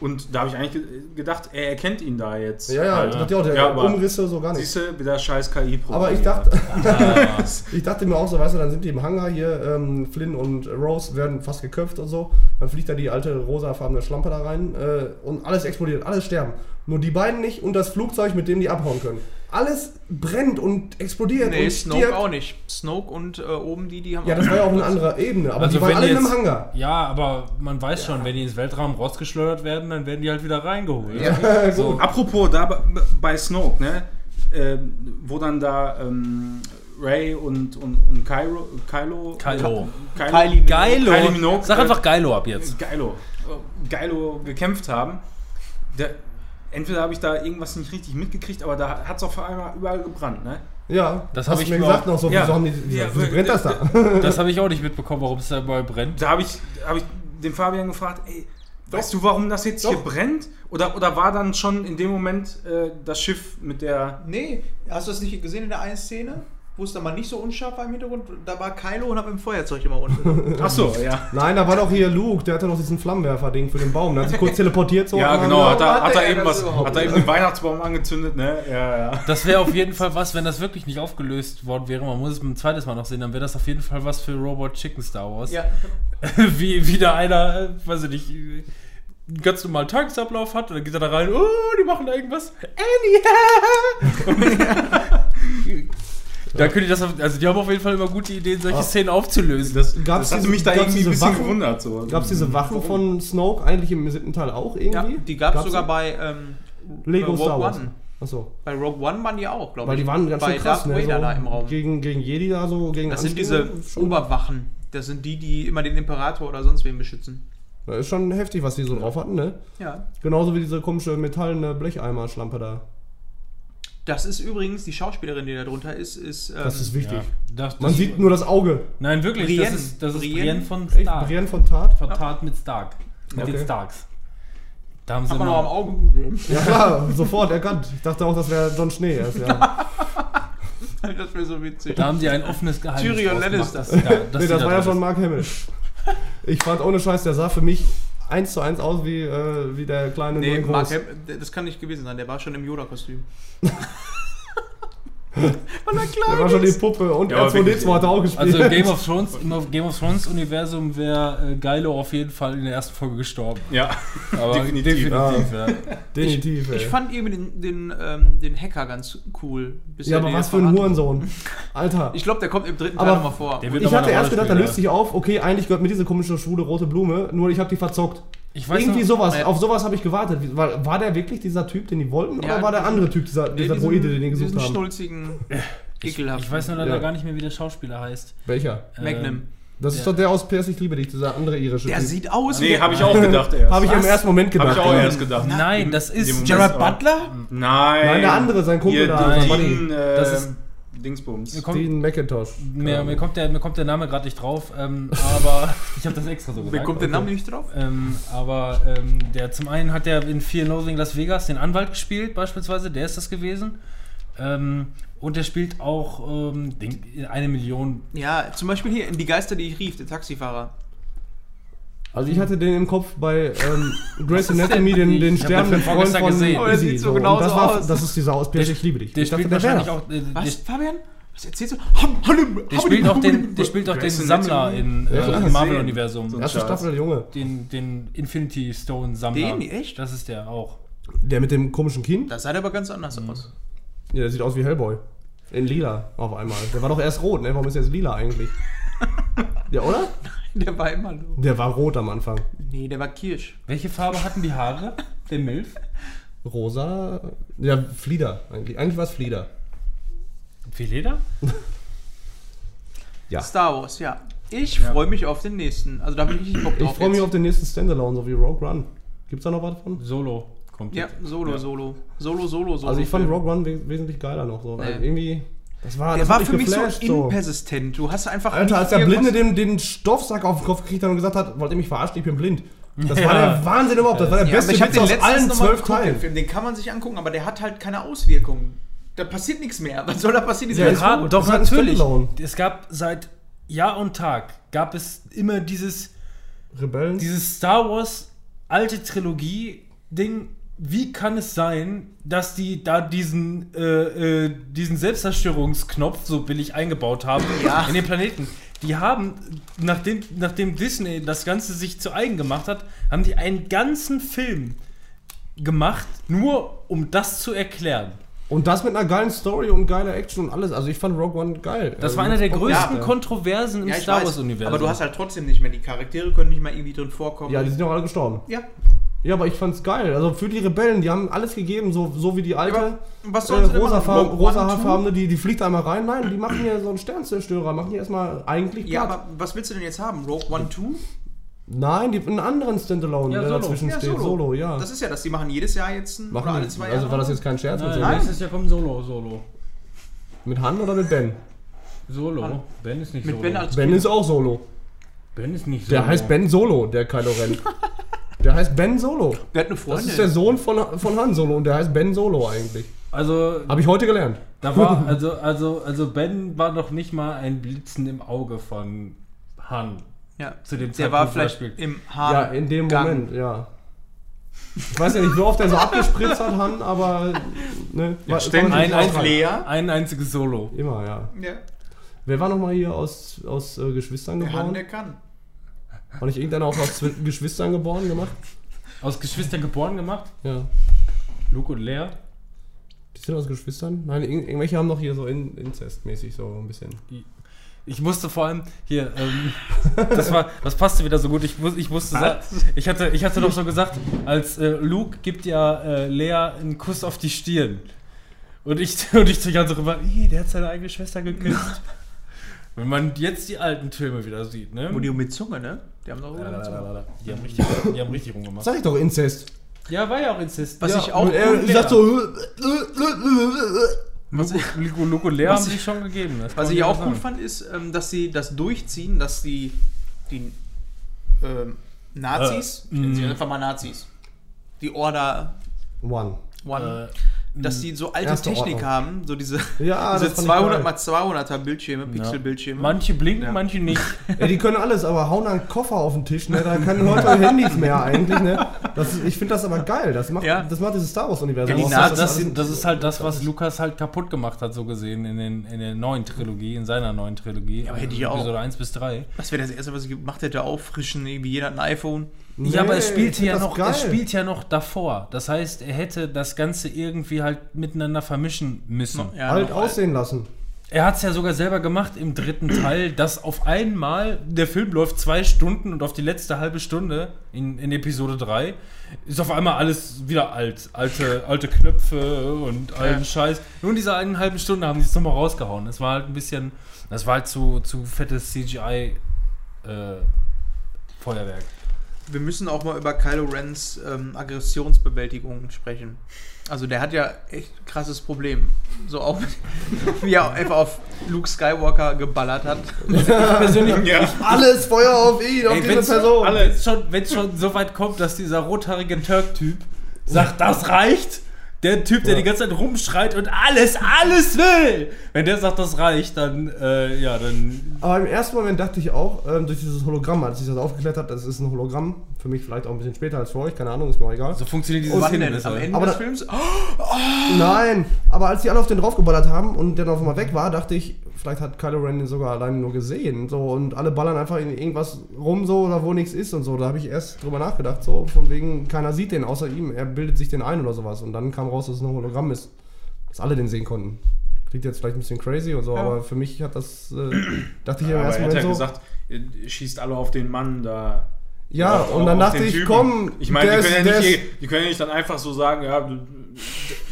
Und da habe ich eigentlich ge gedacht, er erkennt ihn da jetzt. ja, ja, Halt. hat ja der Ja, Umrisse so gar nicht. Siehst du, wieder scheiß ki Aber ich dachte, Ah, ich dachte mir auch so, weißt du, dann sind die im Hangar hier, ähm, Flynn und Rose werden fast geköpft und so. Dann fliegt da die alte rosafarbene Schlampe da rein äh, und alles explodiert, alles sterben. Nur die beiden nicht und das Flugzeug, mit dem die abhauen können. Alles brennt und explodiert Nee, und Snoke stirbt. auch nicht. Snoke und äh, oben die, die haben Ja, das war ja auch eine andere Ebene, aber Also die waren alle jetzt- im Hangar. ja, aber man weiß schon, wenn die ins Weltraum rausgeschleudert werden, dann werden die halt wieder reingeholt. Ja, So. gut. Apropos, da bei- Snoke, ne? Ähm, wo dann da ähm, Ray und, und, und Kylo, Kylo, Kylo. Kylo. Geilo. Kylie Minogue, Sag äh, einfach Geilo ab jetzt. Geilo, Geilo gekämpft haben. Der, entweder habe ich da irgendwas nicht richtig mitgekriegt, aber da hat es auf einmal überall gebrannt, ne? Ja, Das hast hab du ich mir gesagt noch so, Ja. wieso, haben die, Ja, wieso brennt das da? Das habe ich auch nicht mitbekommen, warum es da überall brennt. Da habe ich, hab ich den Fabian gefragt, ey, weißt du, warum das jetzt hier Doch. brennt? Oder, oder war dann schon in dem Moment äh, das Schiff mit der. Nee, hast du das nicht gesehen in der einen Szene? Wo es dann mal nicht so unscharf war im Hintergrund? Da war Kylo und hab im Feuerzeug immer unten. Achso, ja. Nein, da war doch hier Luke, der hatte doch diesen Flammenwerfer-Ding für den Baum. Der hat sich kurz teleportiert so. Ja, und genau, hat er, hat hat er eben das was, hat er eben den Weihnachtsbaum angezündet, ne? Ja, ja. Das wäre auf jeden Fall was, wenn das wirklich nicht aufgelöst worden wäre. Man muss es ein zweites Mal noch sehen, dann wäre das auf jeden Fall was für Robot Chicken Star Wars. ja, Wie wieder einer, äh, weiß ich nicht, einen ganz normalen Tagesablauf hat und dann geht er da rein, oh, die machen da irgendwas. Annie! Da könnte ich das, auf, also die haben auf jeden Fall immer gute Ideen, solche Ah. Szenen aufzulösen. Das, Gab's das diese- mich da gab's irgendwie ein diese bisschen Waffen? gewundert. So. Gab es diese Waffen von Snoke eigentlich im siebten Teil auch ja, irgendwie? die gab es sogar die? bei ähm, Lego bei Star Rogue Wars. One. Achso. Bei Rogue One waren die auch, glaube Weil ich. die waren ganz bei schön krass, Darth ne? Vader So da im Raum. Gegen, gegen Jedi da so, gegen Das sind Anspielungen. diese Schon- Oberwachen. Das sind die, die immer den Imperator oder sonst wen beschützen. Das ist schon heftig, was die so drauf hatten, ne? Ja. Genauso wie diese komische metallene Blecheimer-Schlampe da. Das ist übrigens, die Schauspielerin, die da drunter ist, ist. Ähm, Das ist wichtig. Ja, das, Man das- sieht nur das Auge. Nein, wirklich, Brienne. das ist, das ist Brienne. Brienne von? Stark. Brienne von Tat? Vertat mit Stark. Mit den Okay. Starks. Da haben sie Hat man auch am immer, Auge gegeben. Ja klar, sofort erkannt. Ich dachte auch, das wäre John Schnee. erst, ja. Das wäre so witzig. da haben sie ein offenes Geheimnis Tyrion Lannister. gemacht. Ja, nee, das war ja schon. Mark Hamill. Ich fand ohne Scheiß, der sah für mich eins zu eins aus wie, äh, wie der kleine Nee, Mark groß. Das kann nicht gewesen sein. Der war schon im Yoda-Kostüm. Der war schon die Puppe und Ja, aber R2D2 wirklich, hat er auch gespielt. Also im Game of Thrones, im Game of Thrones Universum wäre äh, Geilo auf jeden Fall in der ersten Folge gestorben. Ja, Aber Definitiv. definitiv ja. Definitiv, ey. Ich fand irgendwie den, den, ähm, den Hacker ganz cool. bis ja, er aber was für ein Hurensohn. Alter. Ich glaube, der kommt im dritten Aber Teil nochmal vor. der wird Ich hatte erst gedacht, da löst sich auf, okay, eigentlich gehört mir diese komische schwule rote Blume, nur ich habe die verzockt. Ich weiß Irgendwie noch, sowas, auf sowas habe ich gewartet. Wie- War, war der wirklich dieser Typ, den die wollten, Ja, oder war der andere Typ, dieser, Nee, dieser diesen- Droide, den die gesucht diesen haben? schnulzigen, ich, ekelhaften. ich weiß nur leider Ja. gar nicht mehr, wie der Schauspieler heißt. Welcher? Magnum. Ähm, Das ist Ja. doch der aus PS Ich liebe dich, dieser andere irische Der Typ. sieht aus nee, habe ich auch gedacht erst. Habe ich im ersten Moment Hab gedacht. ich auch erst gedacht. Nein, das ist Gerard. Butler? Nein. Nein, der andere, sein Kumpel da, Dean, äh, Das ist- Dingsbums. Mir kommt, Dean McIntosh. mir, mir, kommt der, mir kommt der Name gerade nicht drauf, ähm, aber ich habe das extra so gesagt. Wer kommt der Name nicht drauf? Ähm, aber ähm, der zum einen hat der in Fear Loathing Las Vegas den Anwalt gespielt, beispielsweise, der ist das gewesen. Ähm, und der spielt auch ähm, den, eine Million. Ja, zum Beispiel hier in Die Geister, die ich rief, der Taxifahrer. Also ich hatte den im Kopf bei ähm, Grey's Anatomy, den, den Ich hab sterbenden den Freund von gesehen. Oh, der sieht so und genauso das, war, aus. das ist dieser aus PS, ich liebe dich. Der ich dachte, spielt der wahrscheinlich auch. Äh, Was, der, Fabian? Was erzählst du? Ham, Hallim, der spielt auch den, der spielt auch den Sammler in, äh, im Marvel-Universum. Erste Schatz. Staffel, der Junge. Den, den Infinity Stone Sammler. Den? Echt? Das ist der auch. Der mit dem komischen Kinn? Das sah aber ganz anders aus. Ja, der sieht aus wie Hellboy. In lila auf einmal. Der war doch erst rot, ne? Warum ist er jetzt lila eigentlich? Ja, oder? Der war immer so. Der war rot am Anfang. Nee, der war Kirsch. Welche Farbe hatten die Haare? Der Milf? Rosa. Ja, Flieder eigentlich. Eigentlich war es Flieder. Wie Leder? Ja. Star Wars, ja. Ich freue mich auf den nächsten. Also da habe ich richtig Bock Ich drauf. freue mich auf den nächsten Standalone, so wie Rogue One. Gibt's da noch was von? Solo kommt Ja. Solo, Ja. Solo. Solo, Solo, Solo. Also ich fand. Rogue One we wesentlich geiler noch. So. Nee. Also irgendwie. Das war, Der das war für mich so geflasht, so. inpersistent. Du hast einfach. Alter, als der Blinde den, den Stoffsack auf den Kopf gekriegt hat und gesagt hat, wollt ihr mich verarschen, ich bin blind. Das Ja. war der Wahnsinn überhaupt. Das war der Ja, beste ich habe Witz den aus allen zwölf den Teilen. Film. Den kann man sich angucken, aber der hat halt keine Auswirkungen. Da passiert nichts mehr. Was soll da passieren? Die Ja, Ja, doch, natürlich. Es gab seit Jahr und Tag gab es immer dieses, Rebellen. dieses Star Wars alte Trilogie-Ding. Wie kann es sein, dass die da diesen, äh, äh, diesen Selbstzerstörungsknopf so billig eingebaut haben Ja. in den Planeten? Die haben, nachdem, nachdem Disney das Ganze sich zu eigen gemacht hat, haben die einen ganzen Film gemacht, nur um das zu erklären. Und das mit einer geilen Story und geiler Action und alles. Also ich fand Rogue One geil. Das also war einer der größten gemacht, Kontroversen im Ja, Star Wars-Universum. Aber du hast halt trotzdem nicht mehr. Die Charaktere können nicht mehr irgendwie drin vorkommen. Ja, die sind auch alle gestorben. ja. Ja, aber ich fand's geil. Also für die Rebellen, die haben alles gegeben, so, so wie die alte Aber was äh, One, rosafarbene, die, die fliegt einmal rein. Nein, die machen hier so einen Sternzerstörer, machen die erstmal eigentlich Ja, platt. aber was willst du denn jetzt haben? Rogue One 2? Nein, die einen anderen Standalone, Ja, der Solo. dazwischen Ja, steht. Solo, ja. Das ist ja das. Die machen jedes Jahr jetzt einen, machen oder alle zwei Jahre. also war das jetzt kein Scherz mit, Nein, Solo? nächstes Jahr kommt Solo, Solo. mit Han oder mit Ben? Solo. Ben ist nicht mit Solo. Ben als Ben ist auch Solo. Ben ist nicht Solo. Der heißt Ben Solo, der Kylo Ren. der heißt Ben Solo. Der hat eine Das Freundin. ist der Sohn von, von Han Solo und der heißt Ben Solo eigentlich. Also, Habe ich heute gelernt. da war, also, also, also Ben war noch nicht mal ein Blitzen im Auge von Han. ja. Zu dem Der war Zeitpunkt, wo er vielleicht im Haar. Ja, in dem Moment, ja. Ich weiß ja nicht, wie oft er so abgespritzt hat, Han, aber. Ne, war- kann man Ein, ein, ein einziges Solo. Immer, ja. Ja. Wer war nochmal hier aus, aus äh, Geschwistern Der Han, geboren? der kann. War nicht irgendeiner auch aus Geschwistern geboren gemacht? Aus Geschwistern geboren gemacht. Ja. Luke und Lea. Die sind aus Geschwistern? Nein, irg irgendwelche haben noch hier so in, Inzestmäßig so ein bisschen. Ich musste vor allem hier, ähm, das war, das passte wieder so gut. Ich, muss, ich musste sagen, ich hatte, ich hatte doch so gesagt, als äh, Luke gibt ja äh, Lea einen Kuss auf die Stirn. Und ich, und ich die ganze rüber, "Ih, der hat seine eigene Schwester geküsst. Wenn man jetzt die alten Filme wieder sieht, ne? Wo die mit Zunge, ne? Die haben doch. Die haben richtig, die haben richtig rumgemacht. Sag ich doch Inzest. Ja, war ja auch Inzest. Was ja, ich auch er cool sagt so. Was ich, Luke und Lea Was haben ich- sich schon gegeben. das was ich auch sagen. fand, ist, ähm, dass sie das durchziehen, dass die, die ähm, Nazis, Äh, nennen sie mh. einfach mal Nazis, die Order One. One, Äh, dass die so alte Erste Technik Ordnung. haben, so diese, Ja, diese das fand ich 200 geil. mal 200er Bildschirme, Pixelbildschirme. Manche blinken, Ja. manche nicht. Ja, die können alles, aber hauen einen Koffer auf den Tisch, ne? Da können heute Handys mehr eigentlich, ne? Das ist, ich finde das aber geil. Das macht, Ja. das macht dieses Star Wars-Universum. Ja, die aus, Nazis dass das, alles- das ist halt das, was Lukas halt kaputt gemacht hat, so gesehen, in, den, in der neuen Trilogie, in seiner neuen Trilogie. Ja, aber hätte ich auch. Episode 1 bis 3. Das wäre das erste, was ich gemacht hätte, auffrischen, irgendwie jeder hat ein iPhone. Nee, ja, aber es ich spielt find ja noch, geil. es spielt ja noch davor. Das heißt, er hätte das Ganze irgendwie halt miteinander vermischen müssen. Ja, Alt noch- aussehen lassen. Er hat es ja sogar selber gemacht im dritten Teil, dass auf einmal der Film läuft zwei Stunden und auf die letzte halbe Stunde in, in Episode 3 ist auf einmal alles wieder alt. Alte, alte Knöpfe und alten Ja. Scheiß. Nur in dieser einen halben Stunde haben sie es nochmal rausgehauen. Das war halt ein bisschen, das war halt zu, zu fettes CGI äh, Feuerwerk. Wir müssen auch mal über Kylo Rens ähm, Aggressionsbewältigung sprechen. Also der hat ja echt krasses Problem. So auch wie er einfach auf Luke Skywalker geballert hat. Ich persönlich, Ja. Alles Feuer auf ihn, auf Ey, diese Person. Wenn's schon, wenn's schon so weit kommt, dass dieser rothaarige Turk-Typ sagt, das reicht, Der Typ, der Ja. die ganze Zeit rumschreit und alles, alles will. Wenn der sagt, das reicht, dann, äh, ja, dann. Aber im ersten Moment dachte ich auch, ähm, durch dieses Hologramm, als ich das aufgeklärt habe, das ist ein Hologramm. Für mich vielleicht auch ein bisschen später als für euch, keine Ahnung, ist mir auch egal. So funktioniert dieses besser. Am Ende Aber des Films? Nein, aber als die alle auf den draufgeballert haben und der dann auf einmal weg war, dachte ich, vielleicht hat Kylo Ren den sogar alleine nur gesehen. So, und alle ballern einfach in irgendwas rum, so, oder wo nichts ist und so. Da habe ich erst drüber nachgedacht, so, von wegen, keiner sieht den außer ihm, er bildet sich den ein oder sowas. Und dann kam raus, dass es ein Hologramm ist. Dass alle den sehen konnten. Klingt jetzt vielleicht ein bisschen crazy und so, aber für mich hat das, äh, dachte ich im aber er hat ja so. gesagt, schießt alle auf den Mann da. Ja, Auf- und dann dachte ich, Typen. komm, Ich meine, der die, können ja der nicht, die können ja nicht dann einfach so sagen, ja,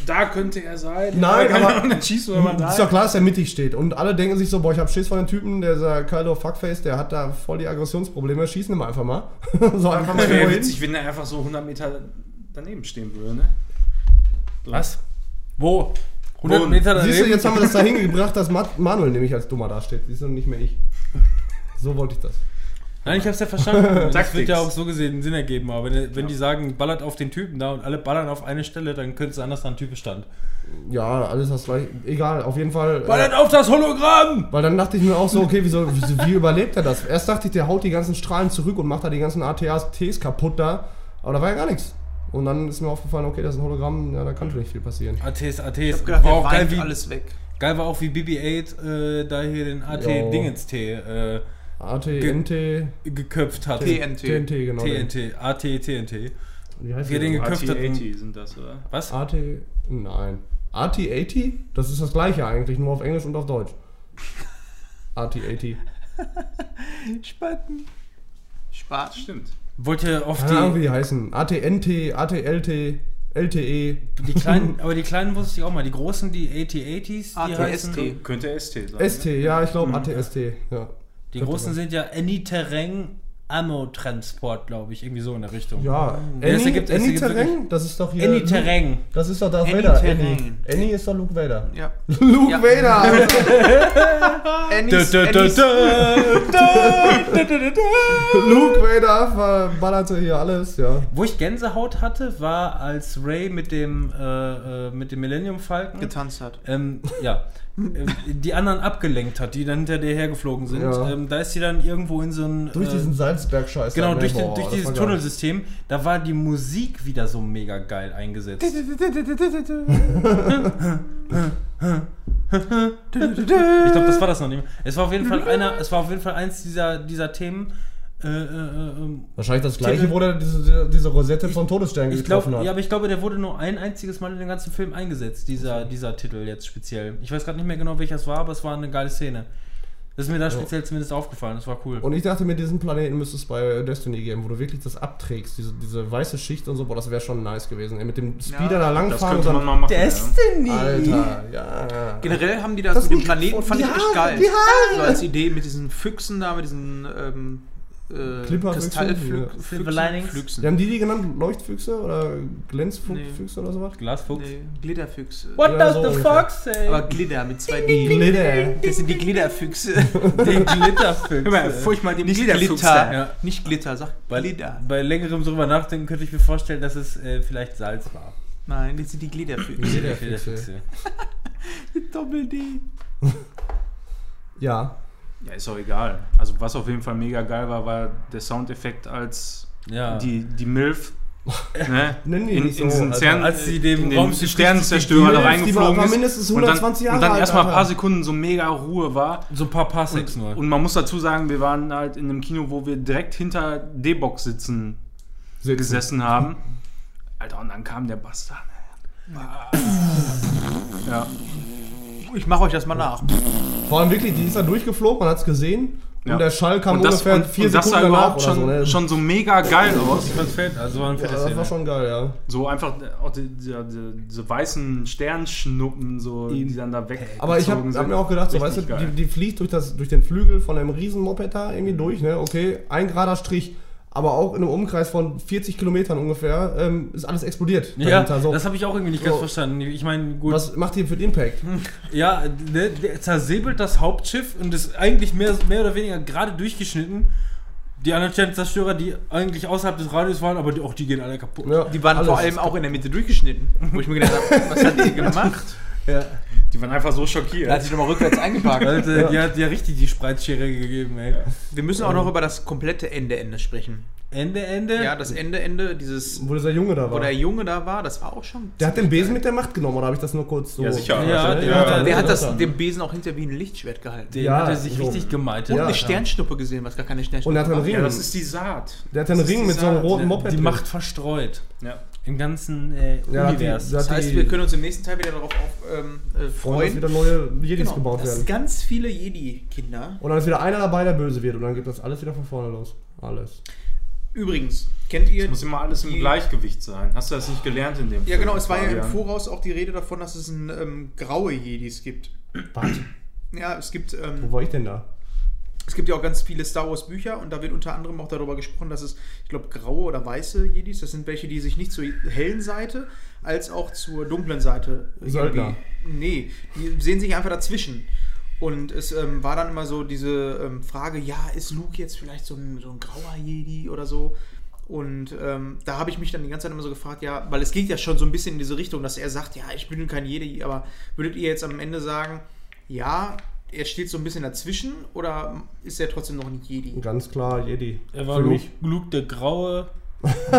da könnte er sein. Nein, ja, aber- dann schießt du immer da. Ist doch klar, dass er mittig steht. Und alle denken sich so, boah, ich hab Schiss von dem Typen, der ist Kylo Fuckface, der hat da voll die Aggressionsprobleme, schießen wir einfach mal. so einfach mal Das wäre witzig, wenn er einfach so 100 Meter daneben stehen würde, ne? So. Was? Wo? 100 Wo? Meter daneben? Siehst du, jetzt haben wir das dahin gebracht, dass Ma- Manuel nämlich als dummer dasteht. Siehst du, nicht mehr ich. So wollte ich das. Nein, ich hab's ja verstanden. das wird ja auch so gesehen Sinn ergeben. Aber wenn, wenn die sagen, ballert auf den Typen da und alle ballern auf eine Stelle, dann könnte es sein, dass da ein Typ stand. Ja, alles das gleich. Egal, auf jeden Fall. Äh, Ballert auf das Hologramm! weil dann dachte ich mir auch so, okay, wieso, wieso, wie überlebt er das? Erst dachte ich, der haut die ganzen Strahlen zurück und macht da die ganzen ATATs kaputt da. Aber da war ja gar nichts. Und dann ist mir aufgefallen, okay, das ist ein Hologramm, ja, da kann schon nicht viel passieren. ATs, ATs. Ich hab gedacht, war der auch geil wie, alles weg. geil war auch wie BB-8 äh, da hier den. AT-Dingens-T äh, AT, NT, geköpft hat. TNT. TNT, genau. TNT, AT, TNT. Wie heißt der? den geköpft hatten. AT-80 sind das, oder? Was? AT, nein. AT80? Das ist das gleiche eigentlich, nur auf Englisch und auf Deutsch. AT80. Spaten. Spaten. Stimmt. Wollt ihr auf Keine Ahnung, wie die, die heißen. ATNT, ATLT, LTE. die kleinen, aber die kleinen wusste ich auch mal. Die großen, die AT-80s, die ATST. heißen. Könnte ST sein. ST, ja, ich glaube ATST. Ja. Die großen sind ja Any-Terrain Ammo-Transport, glaube ich. Irgendwie so in der Richtung. Ja, Ja, es Any, ergibt- es Any Terrain? Das ist doch hier. Any-Terrain. Das ist doch Darth Any Vader. Terrain. Annie. Annie ist doch Luke Vader. Ja. Luke Ja. Vader! Luke Vader verballerte hier alles, ja. Wo ich Gänsehaut hatte, war als Ray mit dem, äh, äh, mit dem Millennium Falcon getanzt hat. ähm, ja, äh, die anderen abgelenkt hat, die dann hinter dir hergeflogen sind. Ja. Ähm, da ist sie dann irgendwo in so ein. Durch äh, diesen Salzberg-Scheiß. Genau, durch, den, durch dieses geil. Tunnelsystem, da war die Musik wieder so mega geil eingesetzt. Ich glaube, das war das noch nicht mehr. Es war auf jeden Fall einer, es war auf jeden Fall eins dieser, dieser Themen. Äh, äh, äh, Wahrscheinlich das gleiche, wo der diese, diese Rosette von Todesstern ich getroffen glaube, hat. ja, aber ich glaube, der wurde nur ein einziges Mal in den ganzen Film eingesetzt, dieser, dieser Titel jetzt speziell. Ich weiß gerade nicht mehr genau, welcher es war, aber es war eine geile Szene. Das ist mir da speziell zumindest aufgefallen, das war cool. Und ich dachte mir, diesen Planeten müsste es bei Destiny geben, wo du wirklich das abträgst, diese, diese weiße Schicht und so, boah, das wäre schon nice gewesen. Ey, mit dem Speeder Ja, da Das langfahren und könnte man dann. mal machen. Destiny! Alter, ja. Generell haben die das, Das mit dem Planeten, fand ich echt geil. die Haare. So als Idee mit diesen Füchsen da, mit diesen ähm, äh, Clipperfüchsen, Kristallfüchsen. ja. Silver Linings. Füchsen. Die haben die die genannt Leuchtfüchse oder Glänzfüchse oder sowas? Glasfuchs. Nee, Glitterfüchse. What Ja, does so the ungefähr. fox say? Aber Glitter mit zwei D. Glitter. Das sind die Glitterfüchse. Den Glitterfüchse. Hör mal, furchtbar die Nicht Glitter. Ja. Nicht Glitter, sag Bei, Glitter. bei längerem drüber nachdenken könnte ich mir vorstellen, dass es äh, vielleicht Salz war. Nein, das sind die Glitterfüchse. Glitterfüchse. Doppel D. Ja. Ja, ist auch egal. Also was auf jeden Fall mega geil war, war der Soundeffekt als Ja. die, die MILF ne, Nennen die in, nicht in so, diesen. Cern, Als sie dem den Sternenzerstörer da reingeflogen war ist mindestens und dann, 120 Jahre und dann alt, erstmal ein paar Sekunden so mega Ruhe war. so ein paar Parsecs nur. Und man muss dazu sagen, wir waren halt in einem Kino, wo wir direkt hinter D-Box sitzen Sitzen. gesessen haben. Alter, und dann kam der Bastard. Ja. Ich mache euch das mal nach. Vor allem wirklich, die ist da durchgeflogen, man hat es gesehen. Ja. Und der Schall kam Und das, ungefähr und, vier und das sah Sekunden überhaupt schon, so. Ne? schon so mega geil aus. Also war ja, das war schon geil, ja. So einfach auch die, die, die, diese weißen Sternschnuppen, so, die dann da weg. Aber ich habe hab mir auch gedacht, so, weißt du, die, die fliegt durch, das, durch den Flügel von einem riesen Moped da irgendwie durch, ne? Okay, ein gerader Strich, aber auch in einem Umkreis von 40 Kilometern ungefähr ähm, ist alles explodiert. Ja, so. das habe ich auch irgendwie nicht So. ganz verstanden. Ich meine, gut, Was macht ihr für den Impact? ja, der, der zersäbelt das Hauptschiff und ist eigentlich mehr, mehr oder weniger gerade durchgeschnitten. Die anderen Sternzerstörer, die eigentlich außerhalb des Radios waren, aber die, auch die gehen alle kaputt. Ja, Die waren vor allem auch in der Mitte durchgeschnitten. Wo ich mir gedacht habe, was hat die gemacht? Ja. Die waren einfach so schockiert. Da hat sich nochmal rückwärts eingepackt. Alter, Ja. die hat ja richtig die Spreizschere gegeben, ey. Wir müssen auch noch über das komplette Ende-Ende sprechen. Ende, Ende? Ja, das Ende-Ende, dieses, Wo dieser Junge da wo war. der Junge da war, das war auch schon. Der hat den Besen mit der Macht genommen, oder habe ich das nur kurz so... Ja, sicher. Ja, der Ja, hat, ja. Der hat das, den Besen auch hinter wie ein Lichtschwert gehalten. den Ja, hat er sich so. richtig gemeitet. Und Ja. eine Sternschnuppe gesehen, was gar keine Sternschnuppe Und er hat einen war. Ring. Ja, das ist die Saat. Der hat einen Ring mit so einem Saat. roten Moped die drin. Macht verstreut. Ja. Im ganzen äh, Ja, die- Univers. da- Das heißt, die- wir können uns im nächsten Teil wieder darauf auf, ähm, äh, dass freuen. wieder neue Jedis Genau, gebaut dass werden. ganz viele Jedi-Kinder. Und dann ist wieder einer dabei, der böse wird. Und dann geht das alles wieder von vorne los. Alles. Übrigens, kennt ihr. Es muss immer alles im die- Gleichgewicht sein. Hast du das nicht gelernt in dem Ja, Film, genau, es war ja im? Voraus auch die Rede davon, dass es ein, ähm, graue Jedis gibt. Was? Ja, es gibt. Ähm, Wo war ich denn da? Es gibt ja auch ganz viele Star Wars Bücher und da wird unter anderem auch darüber gesprochen, dass es, ich glaube, graue oder weiße Jedis, das sind welche, die sich nicht zur hellen Seite als auch zur dunklen Seite. Söldner. Nee, die sehen sich einfach dazwischen. Und es ähm, war dann immer so diese ähm, Frage, ja, ist Luke jetzt vielleicht so ein, so ein grauer Jedi oder so? Und ähm, da habe ich mich dann die ganze Zeit immer so gefragt, ja, weil es geht ja schon so ein bisschen in diese Richtung, dass er sagt, ja, ich bin kein Jedi, aber würdet ihr jetzt am Ende sagen, ja, er steht so ein bisschen dazwischen oder ist er trotzdem noch ein Jedi? Ganz klar, Jedi. Er war Für Luke, mich. Luke der Graue.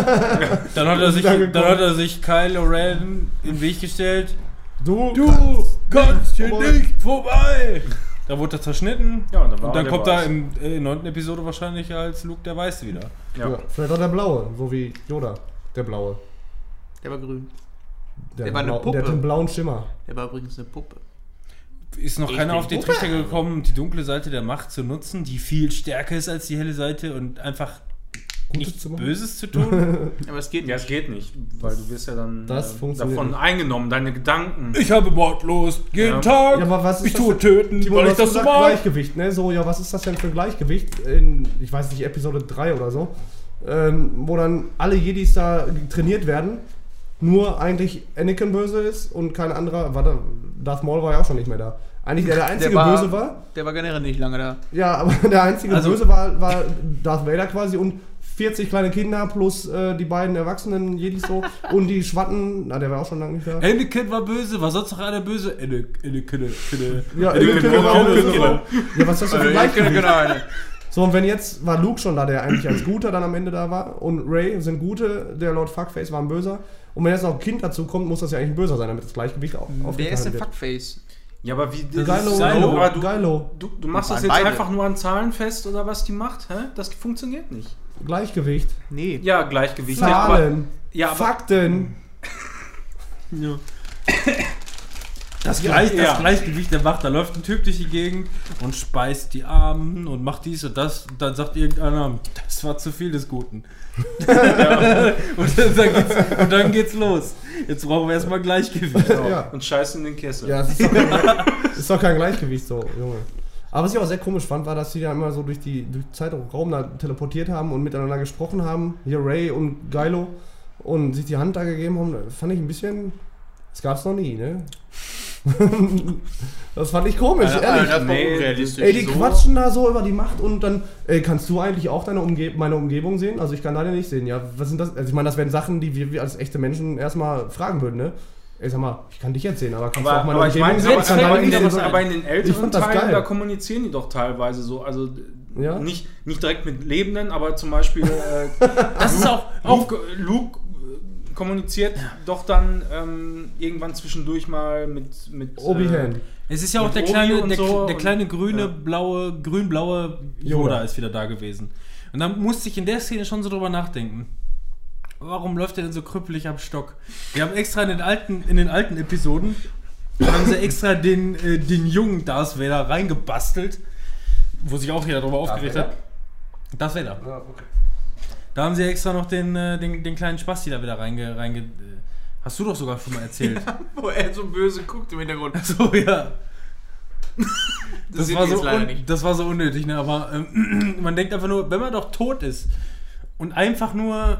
dann, hat er sich, dann hat er sich Kylo Ren in den Weg gestellt. Du, Du kannst hier vorbei. nicht vorbei! Da wurde er zerschnitten. Ja, und dann war Und dann er kommt der er Weiß. im äh, neunten Episode wahrscheinlich als Luke der Weiße wieder. Ja. Ja. vielleicht auch der Blaue, so wie Yoda. Der Blaue. Der war grün. Der, Der war eine Puppe. Der hat einen blauen Schimmer. Der war übrigens eine Puppe. Ist noch Ich keiner auf den Puppe. Trichter gekommen, die dunkle Seite der Macht zu nutzen, die viel stärker ist als die helle Seite und einfach nichts zu machen. Böses zu tun? Aber es geht Ja, nicht. es geht nicht, weil du wirst ja dann Das äh, davon eingenommen, deine Gedanken. ich habe Mordlust jeden Ja. Tag. Ja, aber was ist ich das tue töten, Timo, weil du ich das so gesagt, mag. Gleichgewicht, ne? So, ja, was ist das denn für ein Gleichgewicht in, ich weiß nicht, Episode 3 oder so, ähm, wo dann alle Jedis da trainiert werden, nur eigentlich Anakin böse ist und kein anderer, warte, Darth Maul war ja auch schon nicht mehr da. Eigentlich der, der einzige war, Böse war, Der war generell nicht lange da. ja, aber der einzige Also- Böse war, war Darth Vader quasi und 40 kleine Kinder plus äh, die beiden erwachsenen Jedis so und die Schwatten, na, der war auch schon lange nicht da. Anakin war böse, war sonst noch einer böse? Anakin. Ja, Anakin war auch böse. Ja, was ist das für ein Gleichgewicht? genau. So, und wenn jetzt war Luke schon da, der eigentlich als Guter dann am Ende da war, und Ray sind Gute, der Lord Fuckface war ein Böser. Und wenn jetzt noch ein Kind dazu kommt, muss das ja eigentlich ein Böser sein, damit das Gleichgewicht auch Der ist ein wird. Fuckface. Ja, aber wie Das Geilo, ist Geilo, aber du, Geilo. du, du machst Das jetzt beide. einfach nur an Zahlen fest oder was die macht? Hä? Das funktioniert nicht. Gleichgewicht. Nee. Ja, Gleichgewicht. Ja, aber, Zahlen. ja, aber, Fakten. Ja. Das, Gleich, Ja. das Gleichgewicht der Macht, da läuft ein Typ durch die Gegend und speist die Armen und macht dies und das und dann sagt irgendeiner, das war zu viel des Guten. und, dann geht's, und dann geht's los. Jetzt brauchen wir erstmal Gleichgewicht. Ja. und scheiß in den Kessel. Ja, das ist doch, kein, ist doch kein Gleichgewicht so, Junge. Aber was ich auch sehr komisch fand, war, dass sie da immer so durch die durch Zeit und Raum da teleportiert haben und miteinander gesprochen haben. Hier Ray und Geilo. Und sich die Hand da gegeben haben. Das fand ich ein bisschen. Das gab's noch nie, ne? das fand ich komisch, ehrlich. das war Nee, unrealistisch. Ey, die so- quatschen da so über die Macht und dann ey, kannst du eigentlich auch deine Umge meine Umgebung sehen? Also ich kann deine nicht sehen. Ja, was sind das? Also ich meine, das wären Sachen, die wir, wir als echte Menschen erstmal fragen würden, ne? Ey, sag mal, ich kann dich jetzt sehen, aber kannst Aber, du auch meine aber ich Umgebung meine, sehen? aber, Ich kann aber, sehen. aber in den Ich älteren fand das Teilen, da kommunizieren die doch teilweise so. Also Ja. nicht, nicht direkt mit Lebenden, aber zum Beispiel äh, Das ist auch, auch Luke, kommuniziert doch dann ähm, irgendwann zwischendurch mal mit, mit Obi-Han. Es ist ja auch der Obi kleine, der, so der und- kleine grüne, ja. blaue, grün-blaue Yoda, Yoda. ist wieder da gewesen. Und dann musste ich in der Szene schon so drüber nachdenken. Warum läuft der denn so krüppelig am Stock? Wir haben extra in den alten, in den alten Episoden haben sie extra den, äh, den jungen Darth Vader reingebastelt, wo sich auch jeder darüber aufgeregt Vader? hat. Darth Vader. Ja, okay. Da haben sie extra noch den, äh, den, den kleinen Spasti da wieder reinge... reinge äh, hast du doch sogar schon mal erzählt. Wo er so böse guckt im Hintergrund. so, ja. Das, Das war, so das war so unnötig, ne? Aber ähm, man denkt einfach nur, wenn man doch tot ist und einfach nur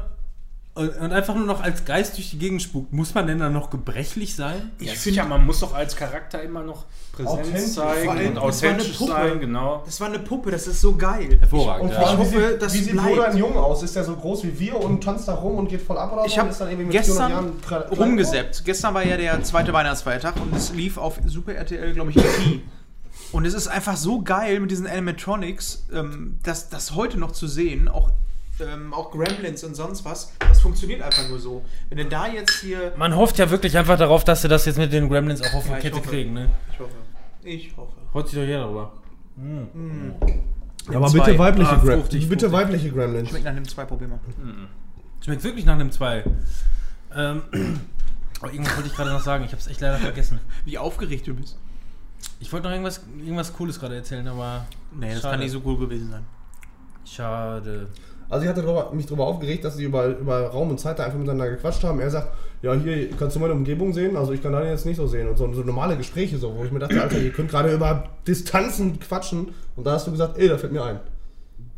und, einfach nur noch als Geist durch die Gegend spukt, muss man denn dann noch gebrechlich sein? Ich finde ja, man muss doch als Charakter immer noch Präsenz Authentisch. zeigen Vor allem, und authentisch Puppe. sein, genau. Das war eine Puppe, das ist so geil. Hervorragend. Und ja. Ich wie hoffe, sieht, das wie sieht ein Jung aus? Ist der so groß wie wir und tanzt da rum und geht voll ab oder Ich so? habe Und ist dann irgendwie mit gestern 400 Jahren klein- klein rumgesäppt. Gestern war ja der zweite Weihnachtsfeiertag und es lief auf Super RTL, glaube ich, E.T. Und es ist einfach so geil mit diesen Animatronics, ähm, das, das heute noch zu sehen, auch, ähm, auch Gremlins und sonst was, das funktioniert einfach nur so. Wenn du da jetzt hier... Man hofft ja wirklich einfach darauf, dass sie das jetzt mit den Gremlins auch auf die Ja, Kette hoffe. kriegen, ne? Ich hoffe. Ich hoffe. Freut sich doch jeder darüber. Aber Zwei. bitte weibliche, Ah, fruchtig, bitte fruchtig. weibliche Gremlins. Schmeckt nach dem zwei Probier Schmeckt wirklich nach einem 2. Ähm, aber irgendwas wollte ich gerade noch sagen, ich habe es echt leider vergessen. Wie aufgeregt du bist. Ich wollte noch irgendwas, irgendwas Cooles gerade erzählen, aber. Nee, das schade. kann nicht so cool gewesen sein. Schade. Also ich hatte drüber, mich darüber aufgeregt, dass sie über, über Raum und Zeit da einfach miteinander gequatscht haben. Er sagt, ja hier kannst du meine Umgebung sehen, also ich kann deine jetzt nicht so sehen. Und so, so normale Gespräche so, wo ich mir dachte, Alter, ihr könnt gerade über Distanzen quatschen. Und da hast du gesagt, ey, da fällt mir ein.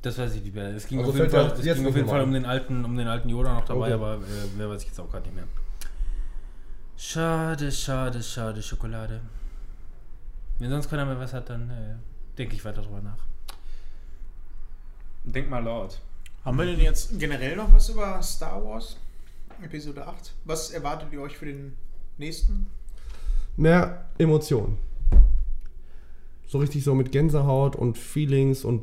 Das weiß ich nicht mehr. Es ging Also auf jeden Fall, es jetzt ging auf jeden Fall um den alten, um den alten Yoda noch dabei, Okay. aber äh, mehr weiß ich jetzt auch gerade nicht mehr. Schade, schade, schade, Schokolade. Wenn sonst keiner mehr was hat, dann äh, denke ich weiter drüber nach. Denk mal laut. Haben wir denn jetzt generell noch was über Star Wars Episode 8? Was erwartet ihr euch für den nächsten? Mehr Emotionen. So richtig so mit Gänsehaut und Feelings und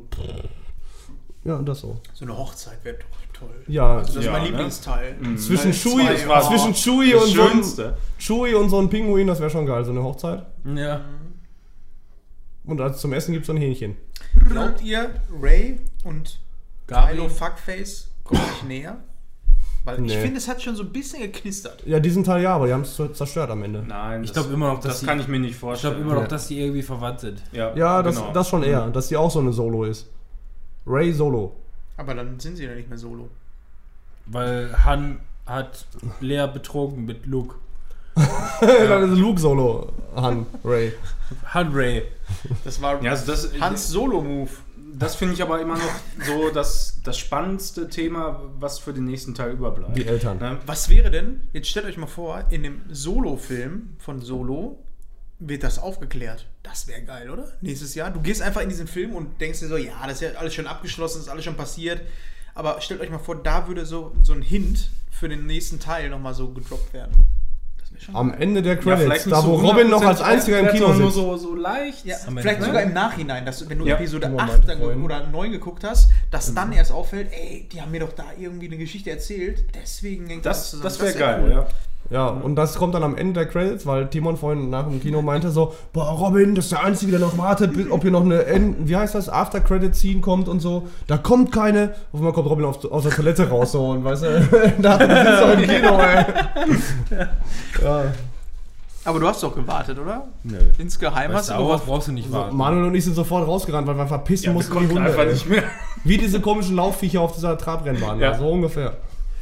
ja, das so. So eine Hochzeit wäre doch toll. Ja, Also das Ja, ist mein ne? Lieblingsteil. zwischen Teil Chewie, oh. zwischen Chewie Das und so ein. Chewie und so ein Pinguin, das wäre schon geil, so eine Hochzeit. Ja. Und als zum Essen gibt es so ein Hähnchen. Glaubt ihr, Ray und? Kylo Fuckface kommen sich näher? Weil ich Nee. finde, es hat schon so ein bisschen geknistert. Ja, diesen Teil ja, aber die haben es zerstört am Ende. Nein, Ich das- glaub immer noch, dass das die- kann ich mir nicht Ich vorstellen. glaube immer noch, Ja. dass die irgendwie verwandt sind. Ja, Ja, das, genau. das schon eher, dass sie auch so eine Solo ist. Ray Solo. Aber dann sind sie ja nicht mehr solo. Weil Han hat Lea betrogen mit Luke. Dann ist Luke Solo. Han, Ray. Han Ray. Das war Ja, also das, Hans Solo-Move. Das finde ich aber immer noch so das, das spannendste Thema, was für den nächsten Teil überbleibt. Die Eltern. Ne? Was wäre denn, jetzt stellt euch mal vor, in dem Solo-Film von Solo wird das aufgeklärt. Das wäre geil, oder? Nächstes Jahr. Du gehst einfach in diesen Film und denkst dir so, ja, das ist ja alles schon abgeschlossen, das ist alles schon passiert. Aber stellt euch mal vor, da würde so, so ein Hint für den nächsten Teil nochmal so gedroppt werden. Das Am Ende der Ja, Credits, nicht da wo so Robin noch als 100% einziger im Kino nur sitzt. so, so leicht. Ja, vielleicht sogar ne? im Nachhinein, dass du, wenn du Ja. Episode Guck mal, 8 meinte dann, oder 9 geguckt hast, dass dann erst auffällt, ey, die haben mir doch da irgendwie eine Geschichte erzählt, deswegen hängt Das, zusammen. das wäre wär geil, cool. ja. Ja, und das kommt dann am Ende der Credits, weil Timon vorhin nach dem Kino meinte so, boah, Robin, das ist der Einzige, der noch wartet, ob hier noch eine, End wie heißt das, After-Credit-Scene kommt und so. Da kommt keine. Auf einmal kommt Robin auf, aus der Toilette raus so und weißt du, da ist doch im Kino, ey. Ja. Aber du hast doch gewartet, oder? Nö. Insgeheim Bei hast du gehofft. brauchst du nicht So, warten. Manuel und ich sind sofort rausgerannt, weil wir einfach pissen Ja, wir mussten wie konnten Hunde. einfach nicht mehr. Wie diese komischen Laufviecher auf dieser Trabrennbahn, ja. so ungefähr.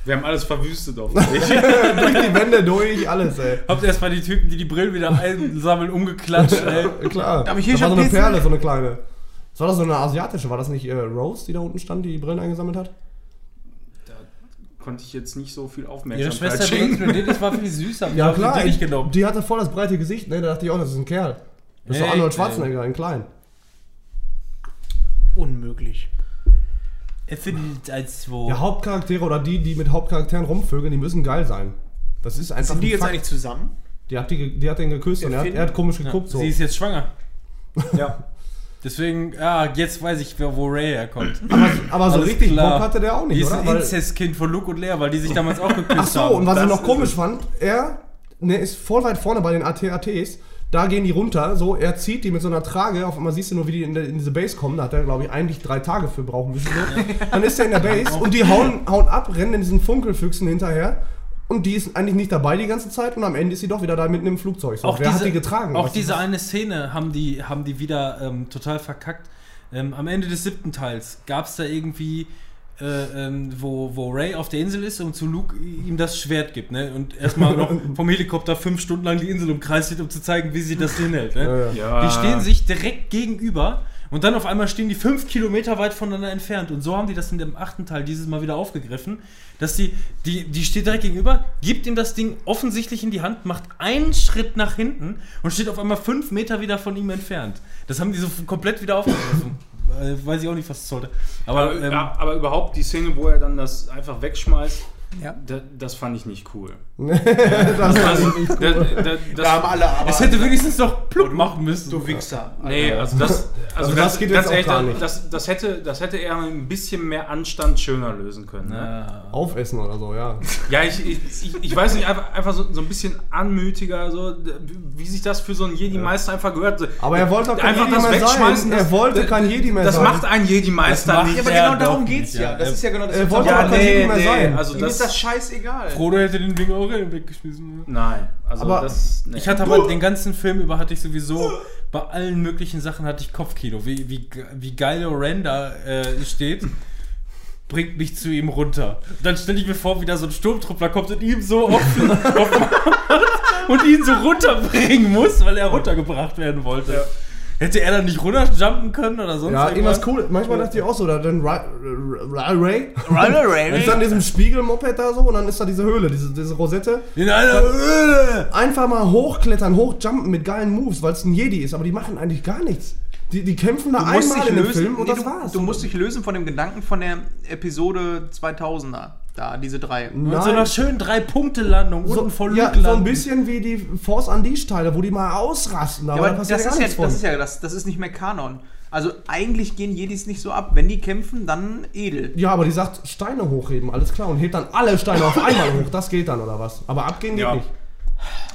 Wir haben alles verwüstet auf durch die Wände durch, alles, ey. Habt erstmal die Typen, die die Brillen wieder einsammeln, umgeklatscht, ey. Klar. Ich hier das war so eine? Perle, so eine kleine. Das war das so eine asiatische, war das nicht äh, Rose, die da unten stand, die die Brillen eingesammelt hat? Konnte ich jetzt nicht so viel Ihre Aufmerksamkeit Schwester, die schenken. ist, war viel süßer. Ja, klar. Die genommen. Die hatte voll das breite Gesicht, ne? Da dachte ich auch, das ist ein Kerl. Das ist doch Nee, Arnold. Schwarzenegger, in klein. Unmöglich. Findet als zwei. Ja, Hauptcharaktere oder die, die mit Hauptcharakteren rumvögeln, die müssen geil sein. Das ist einfach Sind die ein jetzt Fakt. eigentlich zusammen? Die hat, die, die hat den geküsst und er hat, Finn? er hat komisch Ja, geguckt. so. Sie ist jetzt schwanger. Ja. Deswegen, ja, jetzt weiß ich, wer- wo Ray herkommt. Aber, aber so Alles richtig klar. Bock hatte der auch Die nicht, ist oder? ein Weil, Inzestkind von Luke und Lea, weil die sich damals auch geküsst ach so, haben. und was ich das noch ist komisch fand, er ne, ist voll weit vorne bei den AT-ATs. Da gehen die runter, so, er zieht die mit so einer Trage, auf einmal siehst du nur, wie die in, in diese Base kommen, da hat er, glaube ich, eigentlich drei Tage für brauchen müssen. So. Dann ist er in der Base und die hauen, hauen ab, rennen in diesen Funkelfüchsen hinterher und die ist eigentlich nicht dabei die ganze Zeit und am Ende ist sie doch wieder da mitten im Flugzeug. So. Auch Wer diese, hat die getragen? Auch diese eine Szene haben die, haben die wieder ähm, total verkackt. Ähm, am Ende des siebten Teils gab es da irgendwie, äh, ähm, wo, wo Ray auf der Insel ist und zu Luke ihm das Schwert gibt. Ne? Und erstmal noch vom Helikopter fünf Stunden lang die Insel umkreist wird, um zu zeigen, wie sie das hinhält. Ne? Ja. Die stehen sich direkt gegenüber Und dann auf einmal stehen die fünf Kilometer weit voneinander entfernt. Und so haben die das in dem achten Teil dieses Mal wieder aufgegriffen. Dass die, die, die steht direkt gegenüber, gibt ihm das Ding offensichtlich in die Hand, macht einen Schritt nach hinten und steht auf einmal fünf Meter wieder von ihm entfernt. Das haben die so komplett wieder aufgegriffen. Äh, Weiß ich auch nicht, was das sollte. Aber, Aber, ähm, aber überhaupt die Szene, wo er dann das einfach wegschmeißt, Ja. da, das fand ich nicht cool. das Also, da, da, das, Da haben alle aber. es hätte wenigstens noch plupp machen müssen. du Wichser. Nee, also das, also Also ganz, das geht ganz jetzt auch ehrlich, gar nicht. Das, das, hätte, das hätte er mit ein bisschen mehr Anstand schöner lösen können. Ne? Ja. Aufessen oder so, ja. Ja, ich, ich, ich, ich weiß nicht, einfach, einfach so, so ein bisschen anmütiger, so, wie sich das für so einen Jedi-Meister einfach gehört. Aber er wollte doch kein einfach Jedi das mehr wegschmeißen. sein. Er wollte kein Jedi mehr das sein. macht ein Jedi-Meister Das nicht. Ja, aber Ja, genau darum geht's nicht, ja. ja. Das ist ja genau das. Er wollte Ja, doch kein Jedi mehr sein. also das, das scheißegal. Frodo hätte den Ding auch weggeschmissen. Nein, also Aber das. Nee. Ich hatte aber den ganzen Film über hatte ich sowieso bei allen möglichen Sachen hatte ich Kopfkino. Wie, wie, wie geil Ren da äh, steht, bringt mich zu ihm runter. Dann stelle ich mir vor, wie da so ein Sturmtruppler kommt und ihm so auf und ihn so runterbringen muss, weil er runtergebracht werden wollte. Hätte er dann nicht runterjumpen können oder sonst Ja, irgendwas cool. Manchmal dachte ich auch so, da dann Ra- Ra- Ray, Ray. ist an diesem Spiegelmoped da so und dann ist da diese Höhle, diese, diese Rosette. In einer Höhle! Einfach mal hochklettern, hochjumpen mit geilen Moves, weil es ein Jedi ist, aber die machen eigentlich gar nichts. Die, die kämpfen da einmal in dem lösen. Film und nee, das du, war's. du musst dich lösen von dem Gedanken von der Episode 2000er. Da, diese drei. Mit so einer schönen Drei-Punkte-Landung so, unten voll ja, so ein bisschen wie die Force Unleashed Teile, wo die mal ausrasten, aber, Ja, da aber das passiert ist, ja, das ist ja das, das ist nicht mehr Kanon. Also eigentlich gehen Jedis nicht so ab. Wenn die kämpfen, dann edel. Ja, aber die sagt Steine hochheben, alles klar, und hebt dann alle Steine auf einmal hoch, das geht dann oder was? Aber abgehen geht Ja. nicht.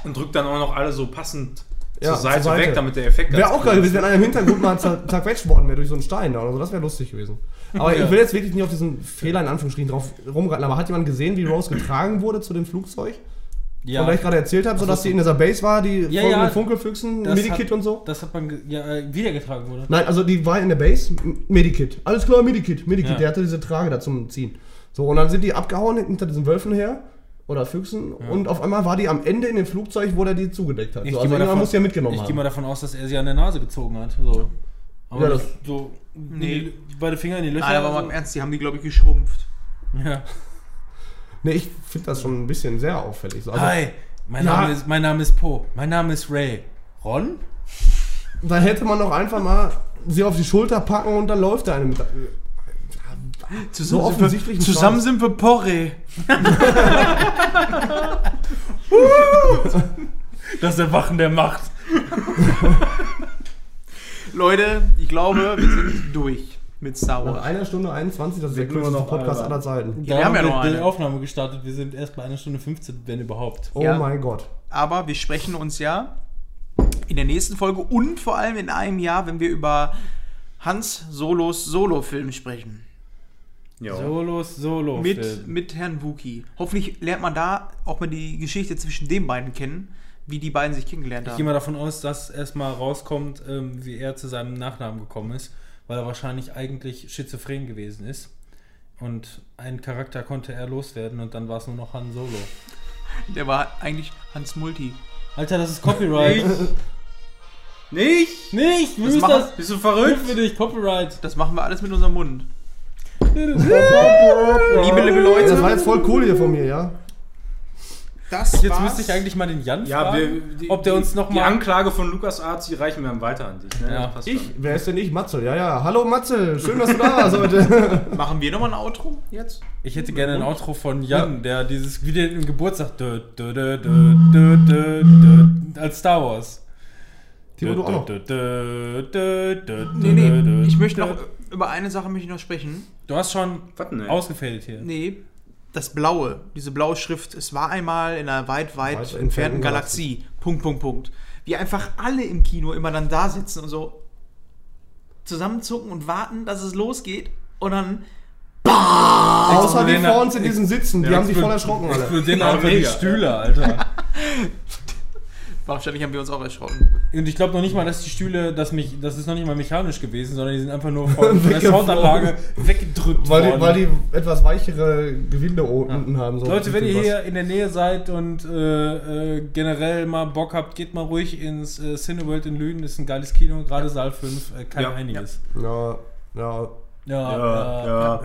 Und drückt dann auch noch alle so passend Ja, zur, Seite zur Seite. weg, damit der Effekt Wäre auch geil gewesen, wenn einer im Hintergrund mal zer- zerquetscht worden wäre durch so einen Stein oder so. Das wäre lustig gewesen. Aber Ja. ich will jetzt wirklich nicht auf diesen Fehler in Anführungsstrichen drauf rumreiten. Aber hat jemand gesehen, wie Rose getragen wurde zu dem Flugzeug? Ja. Von der ich gerade erzählt habe, so dass die in dieser Base war, die Ja, ja. Funkelfüchsen, Das Medikit hat- und so? Das hat man ja, äh, wiedergetragen, oder? Nein, also die war in der Base, Medikit. Alles klar, Medikit, Medikit. Ja. Der hatte diese Trage da zum Ziehen. So, und dann sind die abgehauen hinter diesen Wölfen her. Oder Füchsen. Und auf einmal war die am Ende in dem Flugzeug, wo der die zugedeckt hat. Ich So, gehe also davon- muss ja mitgenommen ich haben. gehe mal davon aus, dass er sie an der Nase gezogen hat. So. Aber Ja, das, so Nee. beide Finger in die Löcher. Nein, aber mal im. Ernst, die haben die, glaube ich, geschrumpft. ja. Nee, ich finde das schon ein bisschen sehr auffällig. So, also, Hi, mein, Ja. Name ist, mein Name ist Po. Mein Name ist Ray. Ron? Da hätte man doch einfach mal sie auf die Schulter packen und dann läuft eine mit. So offensichtlich. Zusammen sind wir Porre. Das Erwachen der Macht. Leute, ich glaube, wir sind durch mit Star Nach Wars. einer Stunde 21, das ist der Sind nur kürzeste noch Podcast einer. aller Zeiten. Ja, wir haben ja noch die eine. Aufnahme gestartet. Wir sind erst bei einer Stunde 15, wenn überhaupt. Oh Ja. mein Gott. Aber wir sprechen uns ja in der nächsten Folge und vor allem in einem Jahr, wenn wir über Hans Solos Solo-Film sprechen. Ja. Solos, Solo. Mit, mit Herrn Wookie. Hoffentlich lernt man da auch mal die Geschichte zwischen den beiden kennen, wie die beiden sich kennengelernt Ich gehe haben. mal davon aus, dass erstmal rauskommt, ähm, wie er zu seinem Nachnamen gekommen ist, weil er wahrscheinlich eigentlich schizophren gewesen ist. Und einen Charakter konnte er loswerden und dann war es nur noch Han Solo. Der war eigentlich Hans Multi. Alter, das ist Copyright. Nicht? Nicht, wie Das ist machen- das? Bist du verrückt? mir nicht, Copyright. Das machen wir alles mit unserem Mund. Liebe, liebe Leute. Das war jetzt voll cool hier von mir, ja? Das Jetzt müsste ich eigentlich mal den Jan Ja, fragen, wir, die, ob der uns die nochmal... Anklage von Lukas Arzt, die reichen wir dann weiter an dich. Ne? Ja. Ich? schon. Wer ist denn ich? Matzel. Ja, ja. Hallo Matzel. Schön, dass du da warst heute. Machen wir nochmal ein Outro jetzt? Ich hätte gerne ein Outro von Jan, der dieses wie der im Geburtstag dö, dö, dö, dö, dö, dö, dö, als Star Wars. Timo, du auch noch. Nee, nee, ich möchte noch über eine Sache möchte ich noch sprechen. Du hast schon ey? ausgefädelt hier. Nee, das Blaue, diese blaue Schrift, es war einmal in einer weit, weit, Weit entfernten entfernten Galaxie. Punkt, Punkt, Punkt. Wie einfach alle im Kino immer dann da sitzen und so zusammenzucken und warten, dass es losgeht und dann Außer die vor uns in diesen Sitzen. Die Ja, haben sich voll erschrocken alle. Explodieren Aber einfach die. Stühle, Alter. Wahrscheinlich haben wir uns auch erschrocken. Und ich glaube noch nicht mal, dass die Stühle, dass mich, das ist noch nicht mal mechanisch gewesen, sondern die sind einfach nur von, der Soundanlage weggedrückt Weil worden. die, weil die etwas weichere Gewinde unten haben. So Leute, wenn ihr hier in der Nähe seid und äh, äh, generell mal Bock habt, geht mal ruhig ins äh, Cineworld in Lünen, ist ein geiles Kino, gerade Saal 5, äh, kann Ja, einiges. Ja, ja. Ja, Ja, ja,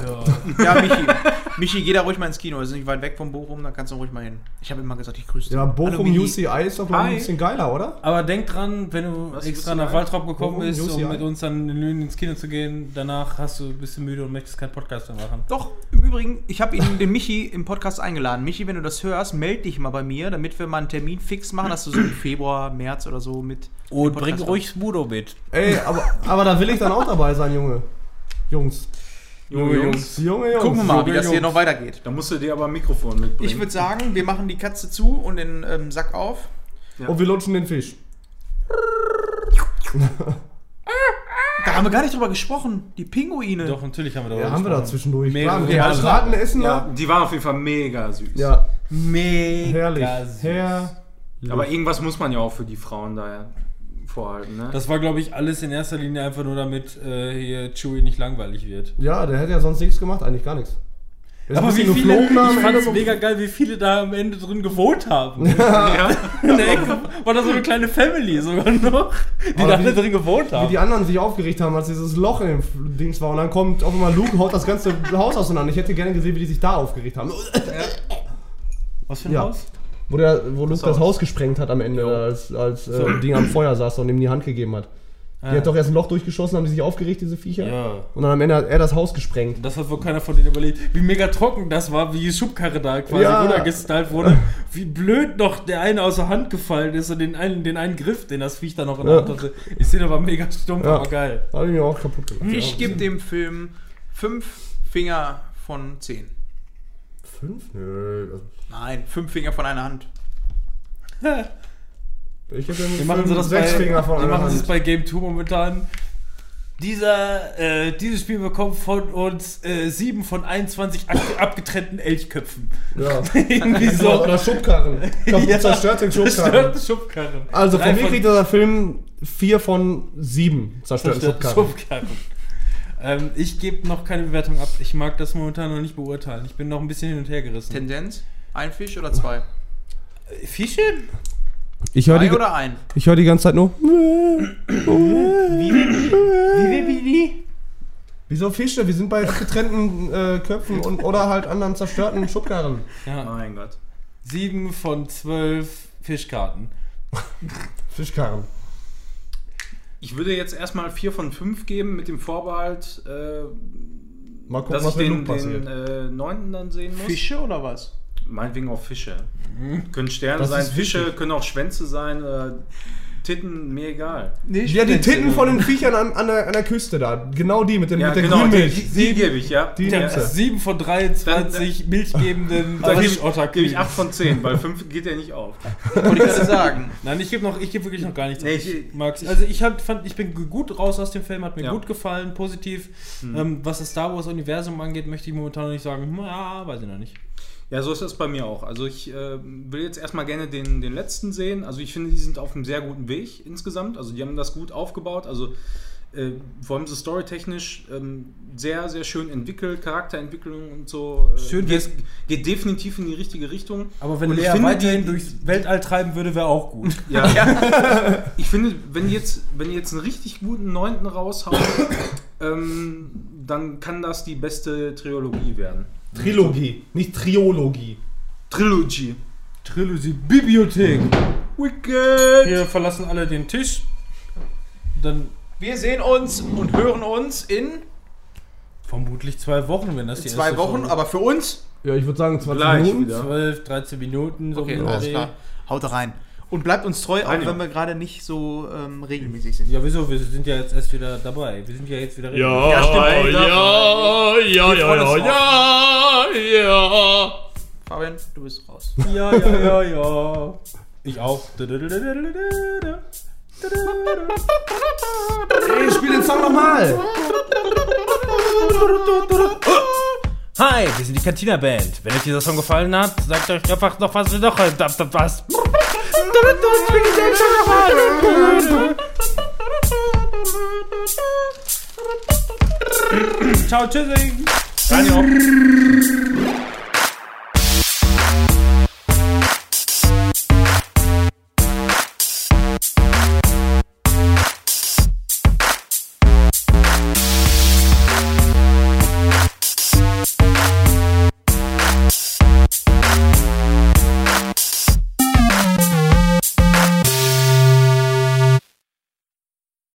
ja. Ja, Michi. Michi, geh da ruhig mal ins Kino. Das ist nicht weit weg von Bochum, da kannst du ruhig mal hin. Ich habe immer gesagt, ich grüße dich. Ja, Hallo, Bochum Michi. UCI ist doch ich, ein bisschen geiler, oder? Aber denk dran, wenn du Was, extra UCI? nach Waldrop gekommen bist, um mit uns dann in Lünen ins Kino zu gehen, danach hast du, bist du müde und möchtest keinen Podcast mehr machen. Doch, im Übrigen, ich habe ihn, den Michi im Podcast eingeladen. Michi, wenn du das hörst, melde dich mal bei mir, damit wir mal einen Termin fix machen, dass du so im Februar, März oder so mit. Und dem bring ruhig Smudo mit. Ey, aber, aber da will ich dann auch dabei sein, Junge. Jungs. Junge Jungs. Junge Jungs. Gucken wir mal, wie das hier noch weitergeht. Da musst du dir aber ein Mikrofon mitbringen. Ich würde sagen, wir machen die Katze zu und den ähm, Sack auf. Und wir lutschen den Fisch. Da haben wir gar nicht drüber gesprochen. Die Pinguine. Doch, natürlich haben wir da Ja, haben wir da zwischendurch. Mehrere Klar, mal Braten essen, ja, ja. die waren auf jeden Fall mega süß. Ja, Mega herrlich. süß. Herr. Aber irgendwas muss man ja auch für die Frauen vorhalten, ne? Das war, glaube ich, alles in erster Linie einfach nur damit äh, hier Chewie nicht langweilig wird. Ja, der hätte ja sonst nichts gemacht, eigentlich gar nichts. Ist Aber wie viele, geflogen da am ich fand es Ende. mega geil, wie viele da am Ende drin gewohnt haben. ja. In der Ecke war da so eine kleine Family sogar noch, die Aber da alle wie- drin gewohnt Wie haben. die anderen sich aufgeregt haben, als dieses Loch in dem Dings war. Und dann kommt auf einmal Luke, haut das ganze Haus auseinander. Ich hätte gerne gesehen, wie die sich da aufgeregt haben. Was für ein Ja. Haus? Wo, der, wo Luke das Haus. Gesprengt hat am Ende, als, als äh, Ding am Feuer saß und ihm die Hand gegeben hat. Die hat doch erst ein Loch durchgeschossen, haben die sich aufgeregt, diese Viecher. Ja. Und dann am Ende hat er das Haus gesprengt. Das hat wohl keiner von denen überlegt. Wie mega trocken das war, wie die Schubkarre da quasi Ja. runtergestylt wurde. Wie blöd noch der eine aus der Hand gefallen ist und den einen, den einen Griff, den das Viech da noch in der Ja. Hand hatte. Ich sehe aber mega stumpf, Ja. aber geil. Habe ich mir auch kaputt gemacht. Ich gebe dem Film fünf Finger von zehn. Fünf? Nö. also Nein, fünf Finger von einer Hand. Ich gebe dem Wir machen fünf, sie das bei, sechs Finger von wir einer machen es Hand. bei Game 2 momentan. Dieser, äh, dieses Spiel bekommt von uns äh, 7 von 21 ab abgetrennten Elchköpfen. Ja. Irgendwie So, oder Schubkarren. Kaputt Ja. zerstörte Schubkarren. Zerstörte Schubkarren. Also Drei von mir kriegt dieser Film vier von sieben zerstörten zerstörte Schubkarren. Schubkarren. Ähm, ich gebe noch keine Bewertung ab. Ich mag das momentan noch nicht beurteilen. Ich bin noch ein bisschen hin und her gerissen. Tendenz? Ein Fisch oder zwei? Fische? Ich höre Zwei die, oder ein? ich hör die ganze Zeit nur. Wie, wie, wie, wie? Wieso Fische? Wir sind bei abgetrennten äh, Köpfen und, oder halt anderen zerstörten Schubkarren. Ja, Mein Gott. 7 von 12 Fischkarten. Fischkarren. Ich würde jetzt erstmal 4 von 5 geben mit dem Vorbehalt, äh, Mal gucken, dass ich was mit den, Luke passiert. den äh, 9. dann sehen muss. Fische oder was? Meinetwegen auch Fische. Können Sterne Das sein, ist Fische wichtig. können auch Schwänze sein, äh, Titten, mir egal. Nee, ja, die Titten von den Viechern an, an, der, an der Küste da. Genau die mit, den, Ja, mit der genau, die, Grünmilch. die, die gebe ich, ja. Die ja, nimmst du. 7 von 23 milchgebenden Da gebe ich, Fischotterkühen. gebe ich 8 von 10, weil 5 geht ja nicht auf. Wollte ich gerade sagen. Nein, ich gebe noch, ich gebe wirklich noch gar nichts. Nee, ich, mag's. Also ich hab, fand, ich bin gut raus aus dem Film, hat mir Ja. gut gefallen, positiv. Mhm. Ähm, was das Star Wars Universum angeht, möchte ich momentan noch nicht sagen. Hm, Ja, weiß ich noch nicht. Ja, so ist das bei mir auch. Also ich äh, will jetzt erstmal gerne den, den letzten sehen. Also ich finde, die sind auf einem sehr guten Weg insgesamt. Also die haben das gut aufgebaut. Also äh, vor allem so storytechnisch ähm, sehr, sehr schön entwickelt, Charakterentwicklung und so. Äh, Schön, geht, geht definitiv in die richtige Richtung. Aber wenn Und Lea finde, weiterhin die- durchs Weltall treiben würde, wäre auch gut. Ja. ich finde, wenn die jetzt, wenn die jetzt einen richtig guten neunten raushauen, ähm, dann kann das die beste Trilogie werden. Trilogie, nicht Triologie. Trilogy. Trilogie Bibliothek. Wicked! Wir verlassen alle den Tisch. Dann Wir sehen uns und hören uns in vermutlich zwei Wochen, wenn das die zwei erste Wochen, Folge- aber für uns. Ja, ich würde sagen 20 Gleich Minuten. wieder. 12, 13 Minuten. So Okay, um den alles Dreh. klar. Haut rein. Und bleibt uns treu, auch wenn wir gerade nicht so ähm, regelmäßig sind. Ja, wieso? Wir sind ja jetzt erst wieder dabei. Wir sind ja jetzt wieder Ja, Ja, stimmt. ja, ja, ja, Wir ja, ja. Fabian, du bist raus. Ja, ja, ja, ja. Ich auch. Ey, spiel den Song nochmal. Hi, wir sind die Cantina Band. Wenn euch dieser Song gefallen hat, sagt euch einfach noch was, noch was. Ciao, tschüssi. Radio.